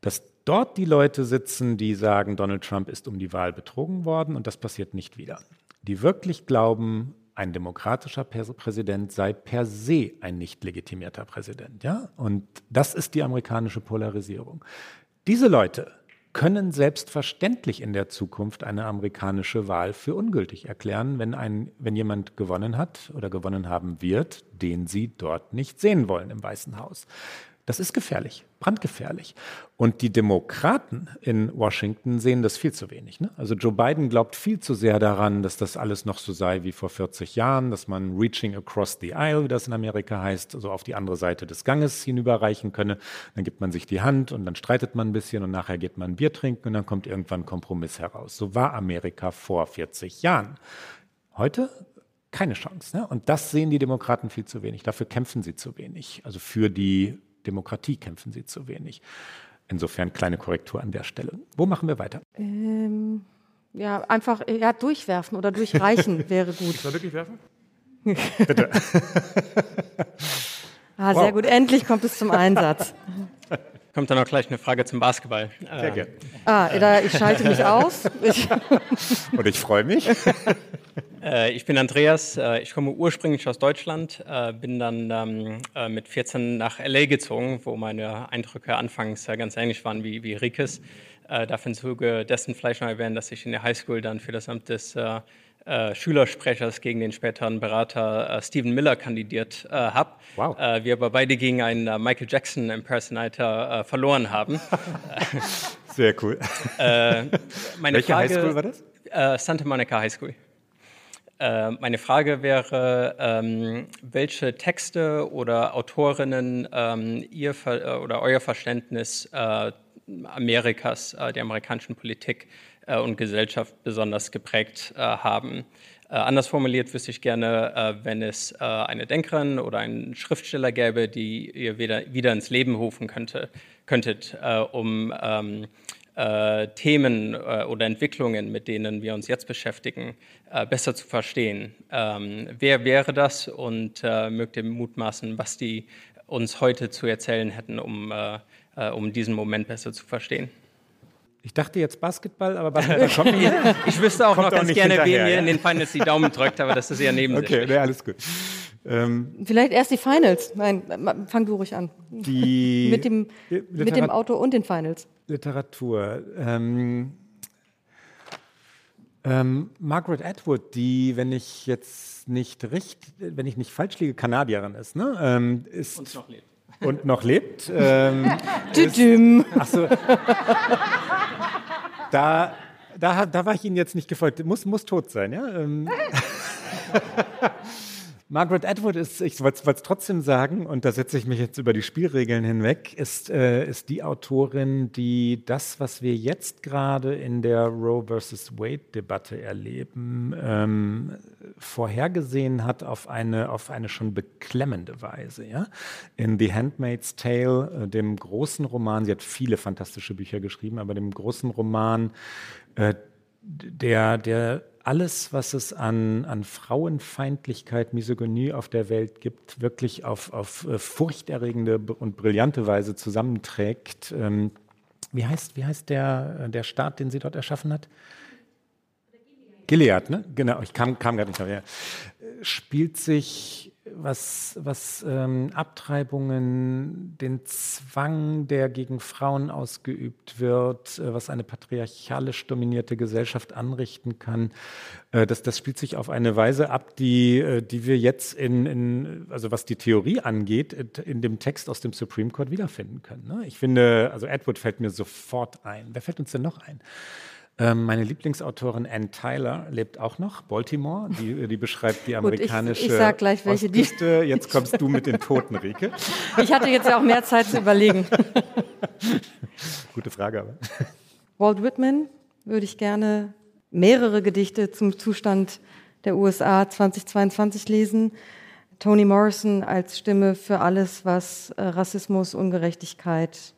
Speaker 3: Das dort die Leute sitzen, die sagen, Donald Trump ist um die Wahl betrogen worden und das passiert nicht wieder. Die wirklich glauben, ein demokratischer Präsident sei per se ein nicht legitimierter Präsident. Ja? Und das ist die amerikanische Polarisierung. Diese Leute können selbstverständlich in der Zukunft eine amerikanische Wahl für ungültig erklären, wenn, ein, wenn jemand gewonnen hat oder gewonnen haben wird, den sie dort nicht sehen wollen im Weißen Haus. Das ist gefährlich, brandgefährlich. Und die Demokraten in Washington sehen das viel zu wenig. Ne? Also Joe Biden glaubt viel zu sehr daran, dass das alles noch so sei wie vor 40 Jahren, dass man reaching across the aisle, wie das in Amerika heißt, also auf die andere Seite des Ganges hinüberreichen könne. Dann gibt man sich die Hand und dann streitet man ein bisschen und nachher geht man ein Bier trinken und dann kommt irgendwann ein Kompromiss heraus. So war Amerika vor 40 Jahren. Heute keine Chance. Ne? Und das sehen die Demokraten viel zu wenig. Dafür kämpfen sie zu wenig. Also für die Demokratie kämpfen sie zu wenig. Insofern kleine Korrektur an der Stelle. Wo machen wir weiter?
Speaker 2: Ähm, ja, einfach ja, durchwerfen oder durchreichen wäre gut.
Speaker 8: Soll wirklich werfen?
Speaker 3: Bitte.
Speaker 2: ah, sehr wow. gut. Endlich kommt es zum Einsatz.
Speaker 9: Kommt dann auch gleich eine Frage zum Basketball.
Speaker 3: Sehr gerne.
Speaker 2: Ah, da, ich schalte mich aus. Ich
Speaker 3: Und ich freue mich.
Speaker 9: Äh, ich bin Andreas, äh, ich komme ursprünglich aus Deutschland, äh, bin dann ähm, mit 14 nach LA gezogen, wo meine Eindrücke anfangs ganz ähnlich waren wie, wie Rikes. Darf im Zuge dessen vielleicht noch erwähnen, dass ich in der Highschool dann für das Amt des äh, Schülersprechers gegen den späteren Berater äh, Stephen Miller kandidiert äh, habe. Wow. wir aber beide gegen einen Michael Jackson Impersonator verloren haben.
Speaker 3: Sehr cool.
Speaker 9: Welche
Speaker 3: Frage, Highschool war das?
Speaker 9: Santa Monica High School. Äh, meine Frage wäre, ähm, welche Texte oder Autorinnen ähm, ihr äh, oder euer Verständnis äh, Amerikas, äh, der amerikanischen Politik äh, und Gesellschaft besonders geprägt äh, haben. anders formuliert wüsste ich gerne, wenn es eine Denkerin oder einen Schriftsteller gäbe, die ihr wieder, wieder ins Leben rufen könnte, könntet, um ähm, äh, Themen äh, oder Entwicklungen, mit denen wir uns jetzt beschäftigen, äh, besser zu verstehen. Ähm, wer wäre das und äh, mögt ihr mutmaßen, was die uns heute zu erzählen hätten, um, äh, äh, um diesen Moment besser zu verstehen?
Speaker 3: Ich dachte jetzt Basketball, aber Basketball kommt nicht.
Speaker 9: ich wüsste auch noch ganz gerne, wen ihr ja? in den Finals die Daumen drückt, aber das ist eher nebensächlich.
Speaker 3: Okay, nee, alles gut.
Speaker 2: Ähm, Vielleicht erst die Finals. Nein, fang du ruhig an.
Speaker 3: Die
Speaker 2: mit, dem, mit dem Auto und den Finals.
Speaker 3: Literatur. Ähm, ähm, Margaret Atwood, die, wenn ich jetzt nicht richtig, wenn ich nicht falsch liege, Kanadierin ist, ne? Ähm, ist
Speaker 9: und noch lebt.
Speaker 3: Und noch lebt. Ähm,
Speaker 2: ist,
Speaker 3: ach so. Da, da, da war ich Ihnen jetzt nicht gefolgt. Muss, muss tot sein, ja? Ähm, Margaret Atwood ist, ich wollte es trotzdem sagen, und da setze ich mich jetzt über die Spielregeln hinweg, ist, äh, ist die Autorin, die das, was wir jetzt gerade in der Roe versus Wade-Debatte erleben, ähm, vorhergesehen hat auf eine, auf eine schon beklemmende Weise. Ja? In The Handmaid's Tale, äh, dem großen Roman, sie hat viele fantastische Bücher geschrieben, aber dem großen Roman, äh, der, der alles, was es an, an Frauenfeindlichkeit, Misogynie auf der Welt gibt, wirklich auf, auf äh, furchterregende und brillante Weise zusammenträgt. Ähm, wie heißt, wie heißt der, der Staat, den sie dort erschaffen hat? Gilead, ne? Genau, ich kam, kam gerade nicht mehr. Ja. Spielt sich was, was ähm, Abtreibungen, den Zwang, der gegen Frauen ausgeübt wird, äh, was eine patriarchalisch dominierte Gesellschaft anrichten kann, äh, das, das spielt sich auf eine Weise ab, die, äh, die wir jetzt in, in, also was die Theorie angeht, in dem Text aus dem Supreme Court wiederfinden können. Ne? Ich finde, also Edward fällt mir sofort ein. Wer fällt uns denn noch ein? Ähm, meine Lieblingsautorin Ann Tyler lebt auch noch, Baltimore. Die, die beschreibt die amerikanische
Speaker 2: Gut, ich, ich sag gleich, welche
Speaker 3: Ostküste. Die... Jetzt kommst du mit den Toten, Rike.
Speaker 2: Ich hatte jetzt ja auch mehr Zeit zu überlegen.
Speaker 3: Gute Frage aber.
Speaker 2: Walt Whitman würde ich gerne mehrere Gedichte zum Zustand der USA 2022 lesen. Toni Morrison als Stimme für alles, was äh, Rassismus, Ungerechtigkeit,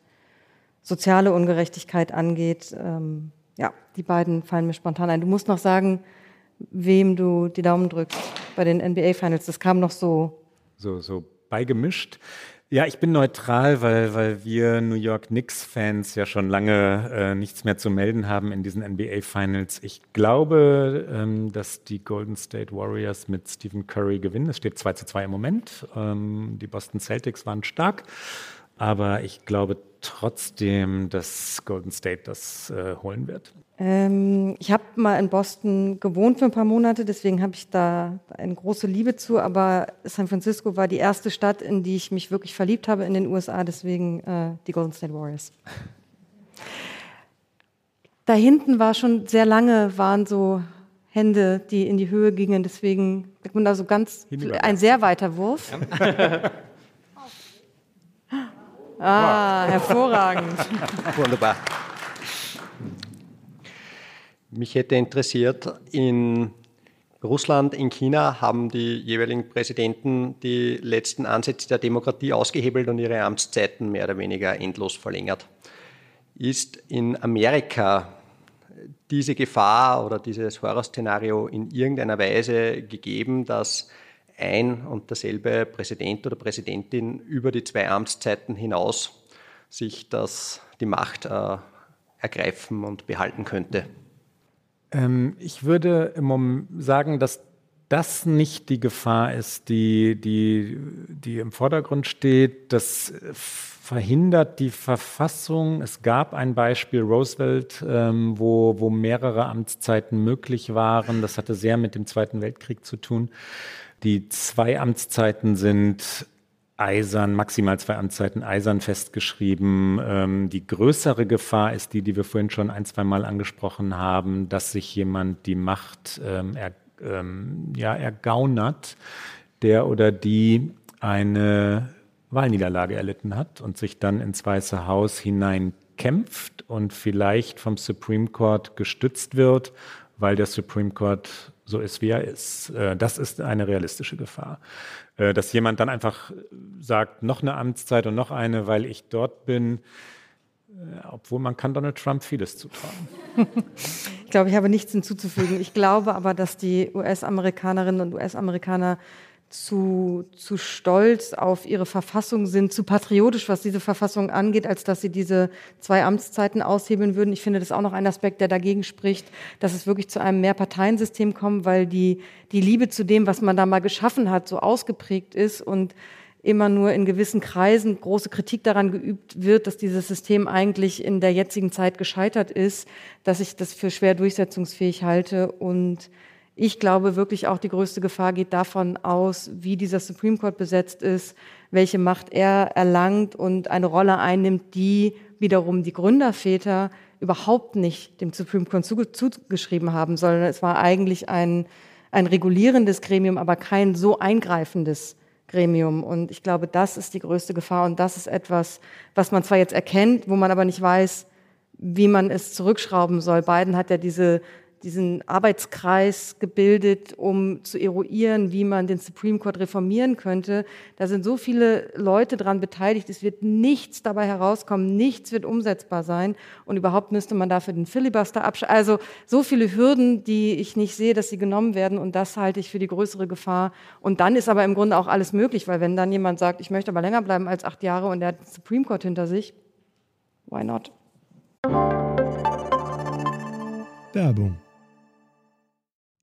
Speaker 2: soziale Ungerechtigkeit angeht. Ähm, ja, die beiden fallen mir spontan ein. Du musst noch sagen, wem du die Daumen drückst bei den NBA Finals. Das kam noch so.
Speaker 3: So, so beigemischt. Ja, ich bin neutral, weil, weil wir New York Knicks-Fans ja schon lange äh, nichts mehr zu melden haben in diesen NBA Finals. Ich glaube, ähm, dass die Golden State Warriors mit Stephen Curry gewinnen. Es steht 2 zu 2 im Moment. Ähm, die Boston Celtics waren stark. Aber ich glaube trotzdem, dass Golden State das äh, holen wird.
Speaker 2: Ähm, ich habe mal in Boston gewohnt für ein paar Monate, deswegen habe ich da eine große Liebe zu. Aber San Francisco war die erste Stadt, in die ich mich wirklich verliebt habe in den USA, deswegen äh, die Golden State Warriors. Da hinten war schon sehr lange, waren so Hände, die in die Höhe gingen, deswegen also ganz ein sehr weiter Wurf. Ah, hervorragend.
Speaker 10: Wunderbar. Mich hätte interessiert, in Russland, in China haben die jeweiligen Präsidenten die letzten Ansätze der Demokratie ausgehebelt und ihre Amtszeiten mehr oder weniger endlos verlängert. Ist in Amerika diese Gefahr oder dieses Horrorszenario in irgendeiner Weise gegeben, dass ein und derselbe Präsident oder Präsidentin über die zwei Amtszeiten hinaus sich das, die Macht äh, ergreifen und behalten könnte?
Speaker 3: Ähm, ich würde sagen, dass das nicht die Gefahr ist, die, die, die im Vordergrund steht. Das verhindert die Verfassung. Es gab ein Beispiel Roosevelt, ähm, wo, wo mehrere Amtszeiten möglich waren. Das hatte sehr mit dem Zweiten Weltkrieg zu tun. Die zwei Amtszeiten sind eisern, maximal zwei Amtszeiten eisern festgeschrieben. Ähm, die größere Gefahr ist die, die wir vorhin schon ein, zwei Mal angesprochen haben, dass sich jemand die Macht ähm, er, ähm, ja, ergaunert, der oder die eine Wahlniederlage erlitten hat und sich dann ins Weiße Haus hineinkämpft und vielleicht vom Supreme Court gestützt wird, weil der Supreme Court so ist, wie er ist. Äh, das ist eine realistische Gefahr. Äh, dass jemand dann einfach sagt, noch eine Amtszeit und noch eine, weil ich dort bin, äh, obwohl man kann Donald Trump vieles zutrauen.
Speaker 2: ich glaube, ich habe nichts hinzuzufügen. Ich glaube aber, dass die US-Amerikanerinnen und US-Amerikaner zu, zu stolz auf ihre Verfassung sind, zu patriotisch, was diese Verfassung angeht, als dass sie diese zwei Amtszeiten aushebeln würden. Ich finde das auch noch ein Aspekt, der dagegen spricht, dass es wirklich zu einem Mehrparteiensystem kommt, weil die, die Liebe zu dem, was man da mal geschaffen hat, so ausgeprägt ist und immer nur in gewissen Kreisen große Kritik daran geübt wird, dass dieses System eigentlich in der jetzigen Zeit gescheitert ist, dass ich das für schwer durchsetzungsfähig halte und ich glaube wirklich auch, die größte Gefahr geht davon aus, wie dieser Supreme Court besetzt ist, welche Macht er erlangt und eine Rolle einnimmt, die wiederum die Gründerväter überhaupt nicht dem Supreme Court zugeschrieben haben, sondern es war eigentlich ein, ein regulierendes Gremium, aber kein so eingreifendes Gremium. Und ich glaube, das ist die größte Gefahr und das ist etwas, was man zwar jetzt erkennt, wo man aber nicht weiß, wie man es zurückschrauben soll. Biden hat ja diese diesen Arbeitskreis gebildet, um zu eruieren, wie man den Supreme Court reformieren könnte. Da sind so viele Leute dran beteiligt. Es wird nichts dabei herauskommen. Nichts wird umsetzbar sein. Und überhaupt müsste man dafür den Filibuster abschalten. Also so viele Hürden, die ich nicht sehe, dass sie genommen werden. Und das halte ich für die größere Gefahr. Und dann ist aber im Grunde auch alles möglich, weil wenn dann jemand sagt, ich möchte aber länger bleiben als acht Jahre und er hat den Supreme Court hinter sich, why not?
Speaker 11: Werbung.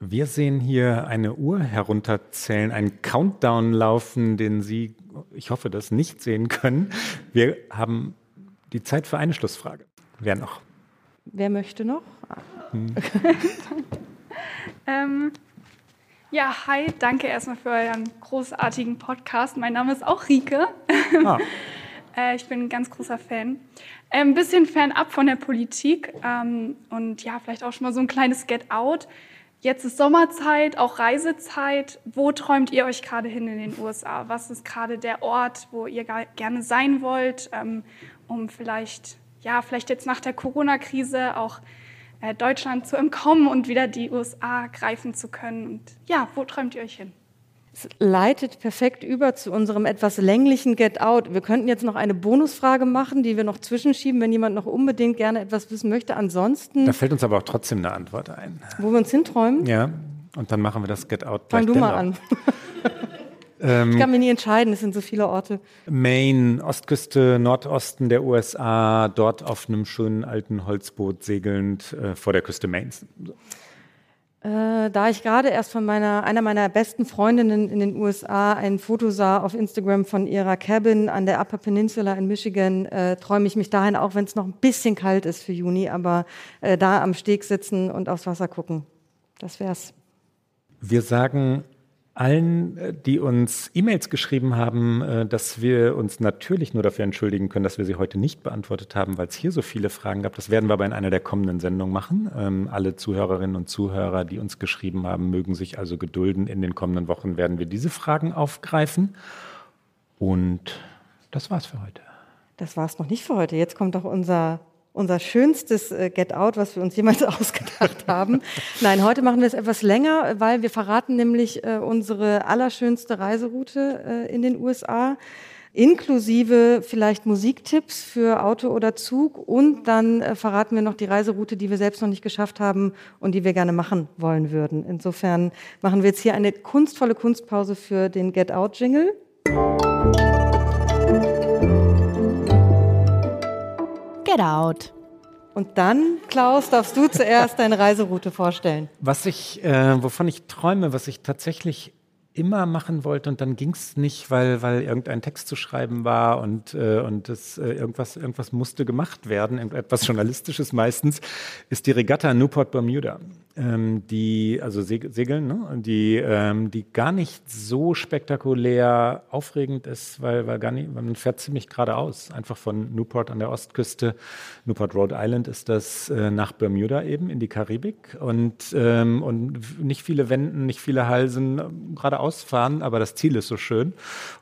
Speaker 3: Wir sehen hier eine Uhr herunterzählen, einen Countdown laufen, den Sie, ich hoffe, das nicht sehen können. Wir haben die Zeit für eine Schlussfrage. Wer noch?
Speaker 2: Wer möchte noch? Hm.
Speaker 12: ähm, ja, hi, danke erstmal für euren großartigen Podcast. Mein Name ist auch Rike. Ah. äh, ich bin ein ganz großer Fan. Äh, ein bisschen fernab von der Politik ähm, und ja, vielleicht auch schon mal so ein kleines Get Out. Jetzt ist Sommerzeit, auch Reisezeit. Wo träumt ihr euch gerade hin in den USA? Was ist gerade der Ort, wo ihr gerne sein wollt, ähm, um vielleicht, ja, vielleicht jetzt nach der Corona-Krise auch äh, Deutschland zu entkommen und wieder die USA greifen zu können? Und ja, wo träumt ihr euch hin?
Speaker 2: Es leitet perfekt über zu unserem etwas länglichen Get Out. Wir könnten jetzt noch eine Bonusfrage machen, die wir noch zwischenschieben, wenn jemand noch unbedingt gerne etwas wissen möchte. Ansonsten.
Speaker 3: Da fällt uns aber auch trotzdem eine Antwort ein.
Speaker 2: Wo wir uns hinträumen?
Speaker 3: Ja, und dann machen wir das Get Out
Speaker 2: Fang du mal an. Ähm, ich kann mich nie entscheiden, es sind so viele Orte.
Speaker 3: Maine, Ostküste, Nordosten der USA, dort auf einem schönen alten Holzboot segelnd äh, vor der Küste Maines.
Speaker 2: Äh, da ich gerade erst von meiner, einer meiner besten Freundinnen in den USA ein Foto sah auf Instagram von ihrer Cabin an der Upper Peninsula in Michigan, äh, träume ich mich dahin, auch wenn es noch ein bisschen kalt ist für Juni, aber äh, da am Steg sitzen und aufs Wasser gucken. Das wär's.
Speaker 3: Wir sagen allen, äh, die uns E-Mails geschrieben haben, äh, dass wir uns natürlich nur dafür entschuldigen können, dass wir sie heute nicht beantwortet haben, weil es hier so viele Fragen gab. Das werden wir aber in einer der kommenden Sendungen machen. Ähm, alle Zuhörerinnen und Zuhörer, die uns geschrieben haben, mögen sich also gedulden. In den kommenden Wochen werden wir diese Fragen aufgreifen. Und das war's für heute.
Speaker 2: Das war's noch nicht für heute. Jetzt kommt doch unser unser schönstes äh, Get Out, was wir uns jemals ausgedacht haben. Nein, heute machen wir es etwas länger, weil wir verraten nämlich äh, unsere allerschönste Reiseroute äh, in den USA inklusive vielleicht Musiktipps für Auto oder Zug und dann verraten wir noch die Reiseroute, die wir selbst noch nicht geschafft haben und die wir gerne machen wollen würden. Insofern machen wir jetzt hier eine kunstvolle Kunstpause für den Get Out Jingle.
Speaker 1: Get Out.
Speaker 2: Und dann, Klaus, darfst du zuerst deine Reiseroute vorstellen.
Speaker 3: Was ich, äh, wovon ich träume, was ich tatsächlich immer machen wollte und dann ging es nicht, weil, weil irgendein Text zu schreiben war und, äh, und das, äh, irgendwas, irgendwas musste gemacht werden, etwas Journalistisches meistens, ist die Regatta Newport Bermuda ähm, die, also Segeln, ne? die, ähm, die gar nicht so spektakulär aufregend ist, weil, weil gar nicht, man fährt ziemlich geradeaus, einfach von Newport an der Ostküste, Newport Rhode Island ist das, äh, nach Bermuda eben in die Karibik und, ähm, und nicht viele Wenden, nicht viele Halsen, äh, geradeaus fahren, aber das Ziel ist so schön.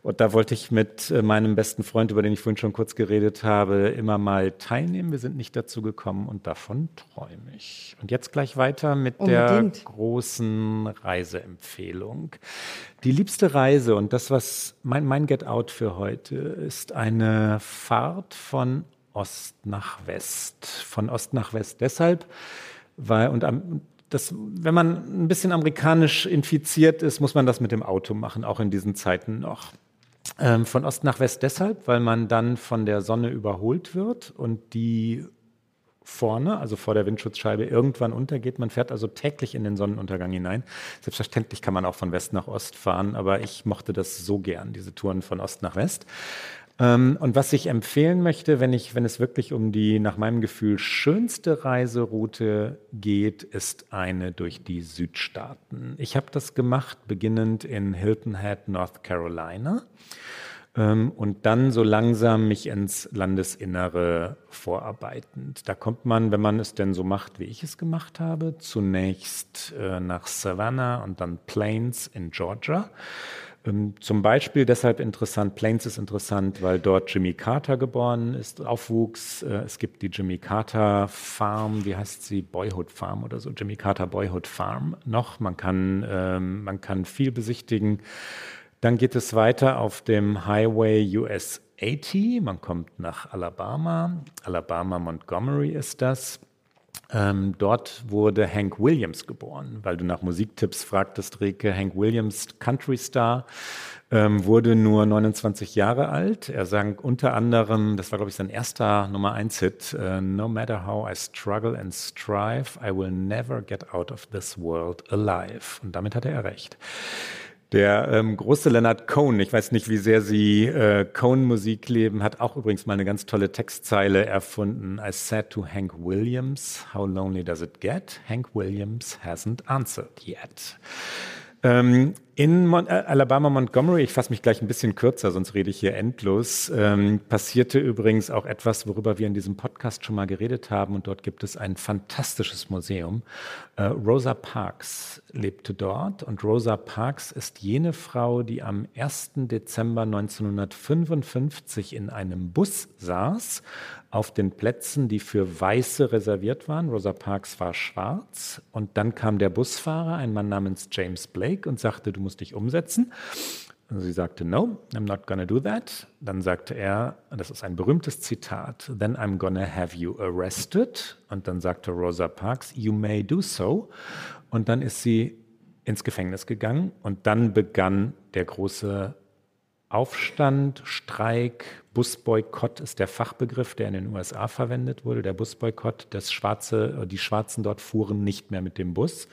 Speaker 3: Und da wollte ich mit äh, meinem besten Freund, über den ich vorhin schon kurz geredet habe, immer mal teilnehmen. Wir sind nicht dazu gekommen und davon träume ich. Und jetzt gleich weiter mit Unbedingt. der großen Reiseempfehlung. Die liebste Reise und das, was mein, mein Get Out für heute ist, eine Fahrt von Ost nach West. Von Ost nach West deshalb, weil, und am, das, wenn man ein bisschen amerikanisch infiziert ist, muss man das mit dem Auto machen, auch in diesen Zeiten noch. Ähm, von Ost nach West deshalb, weil man dann von der Sonne überholt wird und die vorne, also vor der Windschutzscheibe, irgendwann untergeht. Man fährt also täglich in den Sonnenuntergang hinein. Selbstverständlich kann man auch von West nach Ost fahren, aber ich mochte das so gern, diese Touren von Ost nach West. Ähm, und was ich empfehlen möchte, wenn, ich, wenn es wirklich um die nach meinem Gefühl schönste Reiseroute geht, ist eine durch die Südstaaten. Ich habe das gemacht, beginnend in Hilton Head, North Carolina ähm, und dann so langsam mich ins Landesinnere vorarbeitend. Da kommt man, wenn man es denn so macht, wie ich es gemacht habe, zunächst äh, nach Savannah und dann Plains in Georgia. Ähm, zum Beispiel deshalb interessant, Plains ist interessant, weil dort Jimmy Carter geboren ist, aufwuchs. Äh, es gibt die Jimmy Carter Farm, wie heißt sie? Boyhood Farm oder so, Jimmy Carter Boyhood Farm noch. Man kann, ähm, man kann viel besichtigen. Dann geht es weiter auf dem Highway US 80. Man kommt nach Alabama. Alabama Montgomery ist das. Ähm, dort wurde Hank Williams geboren, weil du nach Musiktipps fragtest, Rike. Hank Williams, Country Star, ähm, wurde nur 29 Jahre alt. Er sang unter anderem, das war glaube ich sein erster Nummer 1 Hit, uh, No matter how I struggle and strive, I will never get out of this world alive. Und damit hatte er recht. Der ähm, große Leonard Cohen, ich weiß nicht, wie sehr Sie äh, Cohen-Musik leben, hat auch übrigens mal eine ganz tolle Textzeile erfunden. I said to Hank Williams, how lonely does it get? Hank Williams hasn't answered yet. Ähm, in Mon äh, Alabama Montgomery, ich fasse mich gleich ein bisschen kürzer, sonst rede ich hier endlos, ähm, passierte übrigens auch etwas, worüber wir in diesem Podcast schon mal geredet haben. Und dort gibt es ein fantastisches Museum. Äh, Rosa Parks lebte dort. Und Rosa Parks ist jene Frau, die am 1. Dezember 1955 in einem Bus saß, auf den Plätzen, die für Weiße reserviert waren. Rosa Parks war schwarz. Und dann kam der Busfahrer, ein Mann namens James Blake, und sagte, du musst dich umsetzen. Und sie sagte, no, I'm not gonna do that. Dann sagte er, das ist ein berühmtes Zitat, then I'm gonna have you arrested. Und dann sagte Rosa Parks, you may do so. Und dann ist sie ins Gefängnis gegangen und dann begann der große Aufstand, Streik, Busboykott ist der Fachbegriff, der in den USA verwendet wurde. Der Busboykott, das Schwarze, die Schwarzen dort fuhren nicht mehr mit dem Bus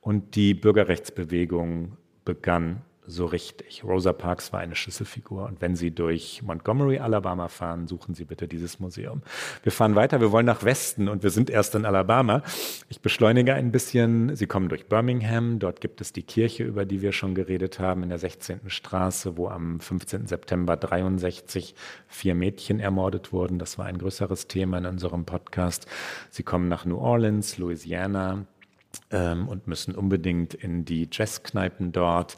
Speaker 3: und die Bürgerrechtsbewegung begann so richtig. Rosa Parks war eine Schlüsselfigur. Und wenn Sie durch Montgomery, Alabama fahren, suchen Sie bitte dieses Museum. Wir fahren weiter. Wir wollen nach Westen und wir sind erst in Alabama. Ich beschleunige ein bisschen. Sie kommen durch Birmingham. Dort gibt es die Kirche, über die wir schon geredet haben, in der 16. Straße, wo am 15. September 63 vier Mädchen ermordet wurden. Das war ein größeres Thema in unserem Podcast. Sie kommen nach New Orleans, Louisiana ähm, und müssen unbedingt in die Jazzkneipen dort.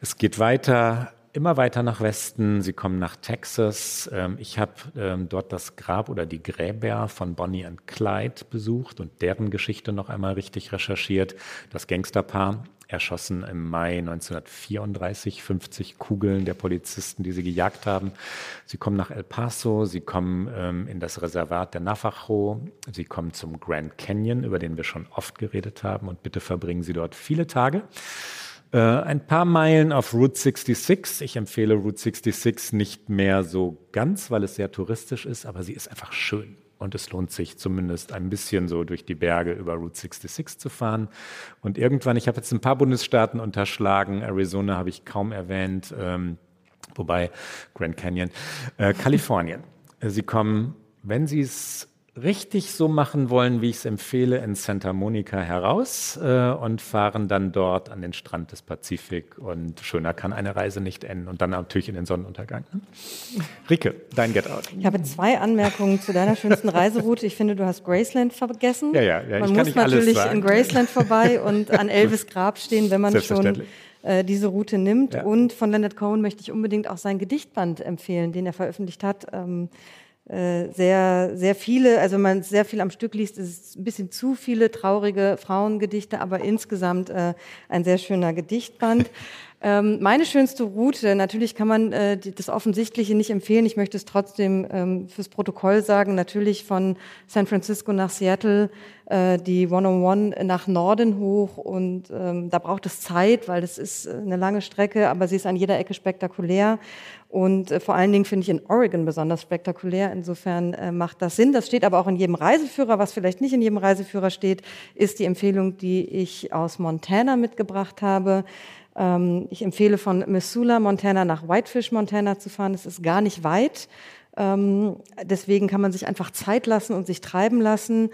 Speaker 3: Es geht weiter immer weiter nach Westen. Sie kommen nach Texas. Ähm, ich habe ähm, dort das Grab oder die Gräber von Bonnie und Clyde besucht und deren Geschichte noch einmal richtig recherchiert. Das Gangsterpaar erschossen im Mai 1934, 50 Kugeln der Polizisten, die sie gejagt haben. Sie kommen nach El Paso, sie kommen ähm, in das Reservat der Navajo, sie kommen zum Grand Canyon, über den wir schon oft geredet haben und bitte verbringen Sie dort viele Tage. Äh, ein paar Meilen auf Route 66. Ich empfehle Route 66 nicht mehr so ganz, weil es sehr touristisch ist, aber sie ist einfach schön. Und es lohnt sich zumindest ein bisschen so durch die Berge über Route 66 zu fahren. Und irgendwann, ich habe jetzt ein paar Bundesstaaten unterschlagen, Arizona habe ich kaum erwähnt, ähm, wobei Grand Canyon, äh, Kalifornien. Sie kommen, wenn Sie es richtig so machen wollen, wie ich es empfehle, in Santa Monica heraus äh, und fahren dann dort an den Strand des Pazifik. Und schöner kann eine Reise nicht enden. Und dann natürlich in den Sonnenuntergang. Ne? Rike, dein Get Out.
Speaker 2: Ich habe zwei Anmerkungen zu deiner schönsten Reiseroute. Ich finde, du hast Graceland vergessen.
Speaker 3: Ja, ja, ja.
Speaker 2: Man muss natürlich in Graceland vorbei und an Elvis Grab stehen, wenn man schon äh, diese Route nimmt. Ja. Und von Leonard Cohen möchte ich unbedingt auch sein Gedichtband empfehlen, den er veröffentlicht hat. Ähm, äh, sehr, sehr viele, also wenn man sehr viel am Stück liest, ist es ein bisschen zu viele traurige Frauengedichte, aber insgesamt äh, ein sehr schöner Gedichtband. Ähm, meine schönste Route, natürlich kann man äh, die, das Offensichtliche nicht empfehlen. Ich möchte es trotzdem ähm, fürs Protokoll sagen. Natürlich von San Francisco nach Seattle äh, die 101 nach Norden hoch und ähm, da braucht es Zeit, weil das ist äh, eine lange Strecke, aber sie ist an jeder Ecke spektakulär. Und äh, vor allen Dingen finde ich in Oregon besonders spektakulär. Insofern äh, macht das Sinn. Das steht aber auch in jedem Reiseführer. Was vielleicht nicht in jedem Reiseführer steht, ist die Empfehlung, die ich aus Montana mitgebracht habe. Ähm, ich empfehle von Missoula, Montana nach Whitefish, Montana zu fahren. Es ist gar nicht weit. Ähm, deswegen kann man sich einfach Zeit lassen und sich treiben lassen.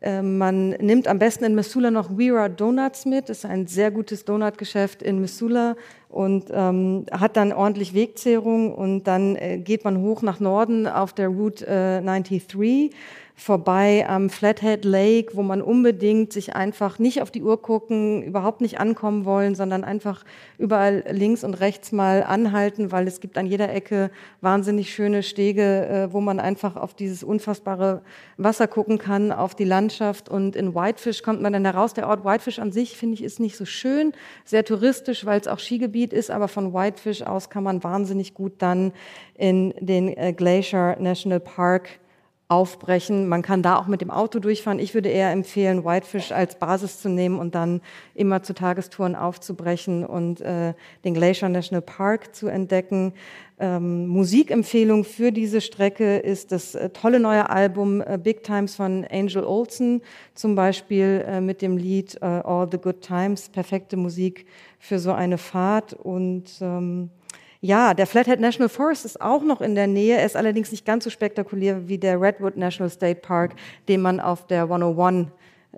Speaker 2: Ähm, man nimmt am besten in Missoula noch Wira Donuts mit. Das ist ein sehr gutes Donutgeschäft in Missoula und ähm, hat dann ordentlich Wegzehrung und dann äh, geht man hoch nach Norden auf der Route äh, 93 vorbei am Flathead Lake, wo man unbedingt sich einfach nicht auf die Uhr gucken, überhaupt nicht ankommen wollen, sondern einfach überall links und rechts mal anhalten, weil es gibt an jeder Ecke wahnsinnig schöne Stege, äh, wo man einfach auf dieses unfassbare Wasser gucken kann, auf die Landschaft. Und in Whitefish kommt man dann heraus. Der Ort Whitefish an sich, finde ich, ist nicht so schön, sehr touristisch, weil es auch Skigebiet ist, aber von Whitefish aus kann man wahnsinnig gut dann in den äh, Glacier National Park aufbrechen. Man kann da auch mit dem Auto durchfahren. Ich würde eher empfehlen, Whitefish als Basis zu nehmen und dann immer zu Tagestouren aufzubrechen und äh, den Glacier National Park zu entdecken. Ähm, Musikempfehlung für diese Strecke ist das äh, tolle neue Album äh, Big Times von Angel Olsen, zum Beispiel äh, mit dem Lied äh, All the Good Times. Perfekte Musik für so eine Fahrt und ähm, ja, der Flathead National Forest ist auch noch in der Nähe. Er ist allerdings nicht ganz so spektakulär wie der Redwood National State Park, den man auf der 101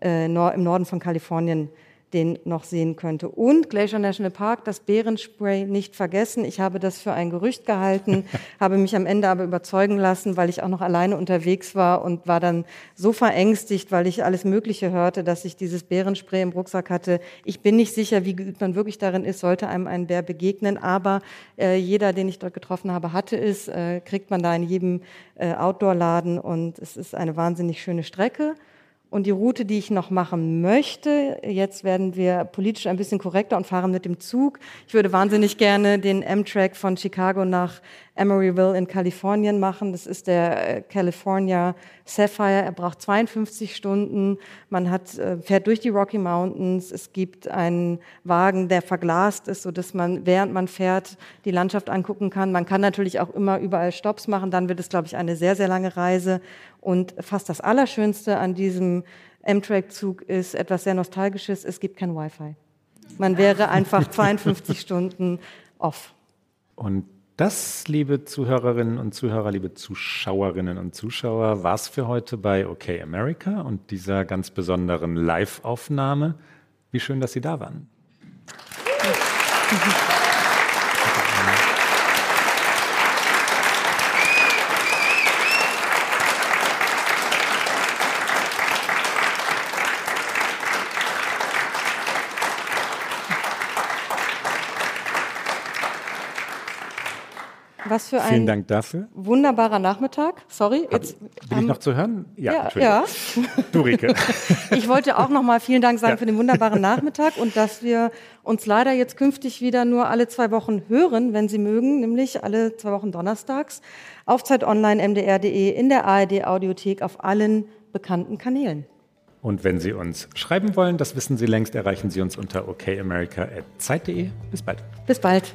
Speaker 2: äh, im Norden von Kalifornien den noch sehen könnte. Und Glacier National Park, das Bärenspray nicht vergessen. Ich habe das für ein Gerücht gehalten, habe mich am Ende aber überzeugen lassen, weil ich auch noch alleine unterwegs war und war dann so verängstigt, weil ich alles Mögliche hörte, dass ich dieses Bärenspray im Rucksack hatte. Ich bin nicht sicher, wie geübt man wirklich darin ist, sollte einem ein Bär begegnen, aber äh, jeder, den ich dort getroffen habe, hatte es, äh, kriegt man da in jedem äh, Outdoor-Laden und es ist eine wahnsinnig schöne Strecke. Und die Route, die ich noch machen möchte, jetzt werden wir politisch ein bisschen korrekter und fahren mit dem Zug. Ich würde wahnsinnig gerne den M-Track von Chicago nach Emeryville in Kalifornien machen. Das ist der äh, California Sapphire. Er braucht 52 Stunden. Man hat, äh, fährt durch die Rocky Mountains. Es gibt einen Wagen, der verglast ist, so dass man, während man fährt, die Landschaft angucken kann. Man kann natürlich auch immer überall Stops machen. Dann wird es, glaube ich, eine sehr, sehr lange Reise. Und fast das Allerschönste an diesem M-Track-Zug ist etwas sehr Nostalgisches. Es gibt kein Wi-Fi. Man wäre einfach 52 Stunden off.
Speaker 3: Und das, liebe Zuhörerinnen und Zuhörer, liebe Zuschauerinnen und Zuschauer, war es für heute bei OK America und dieser ganz besonderen Live-Aufnahme. Wie schön, dass Sie da waren.
Speaker 2: Was für
Speaker 3: ein Vielen Dank dafür.
Speaker 2: wunderbarer Nachmittag. Sorry,
Speaker 3: jetzt bin ich noch zu hören?
Speaker 2: Ja, ja. ja.
Speaker 3: Du Rike.
Speaker 2: Ich wollte auch noch mal vielen Dank sagen ja. für den wunderbaren Nachmittag und dass wir uns leider jetzt künftig wieder nur alle zwei Wochen hören, wenn Sie mögen, nämlich alle zwei Wochen donnerstags auf Zeit Online, mdr.de, in der ARD Audiothek auf allen bekannten Kanälen.
Speaker 3: Und wenn Sie uns schreiben wollen, das wissen Sie längst, erreichen Sie uns unter okamerica.zeit.de. Bis bald.
Speaker 2: Bis bald.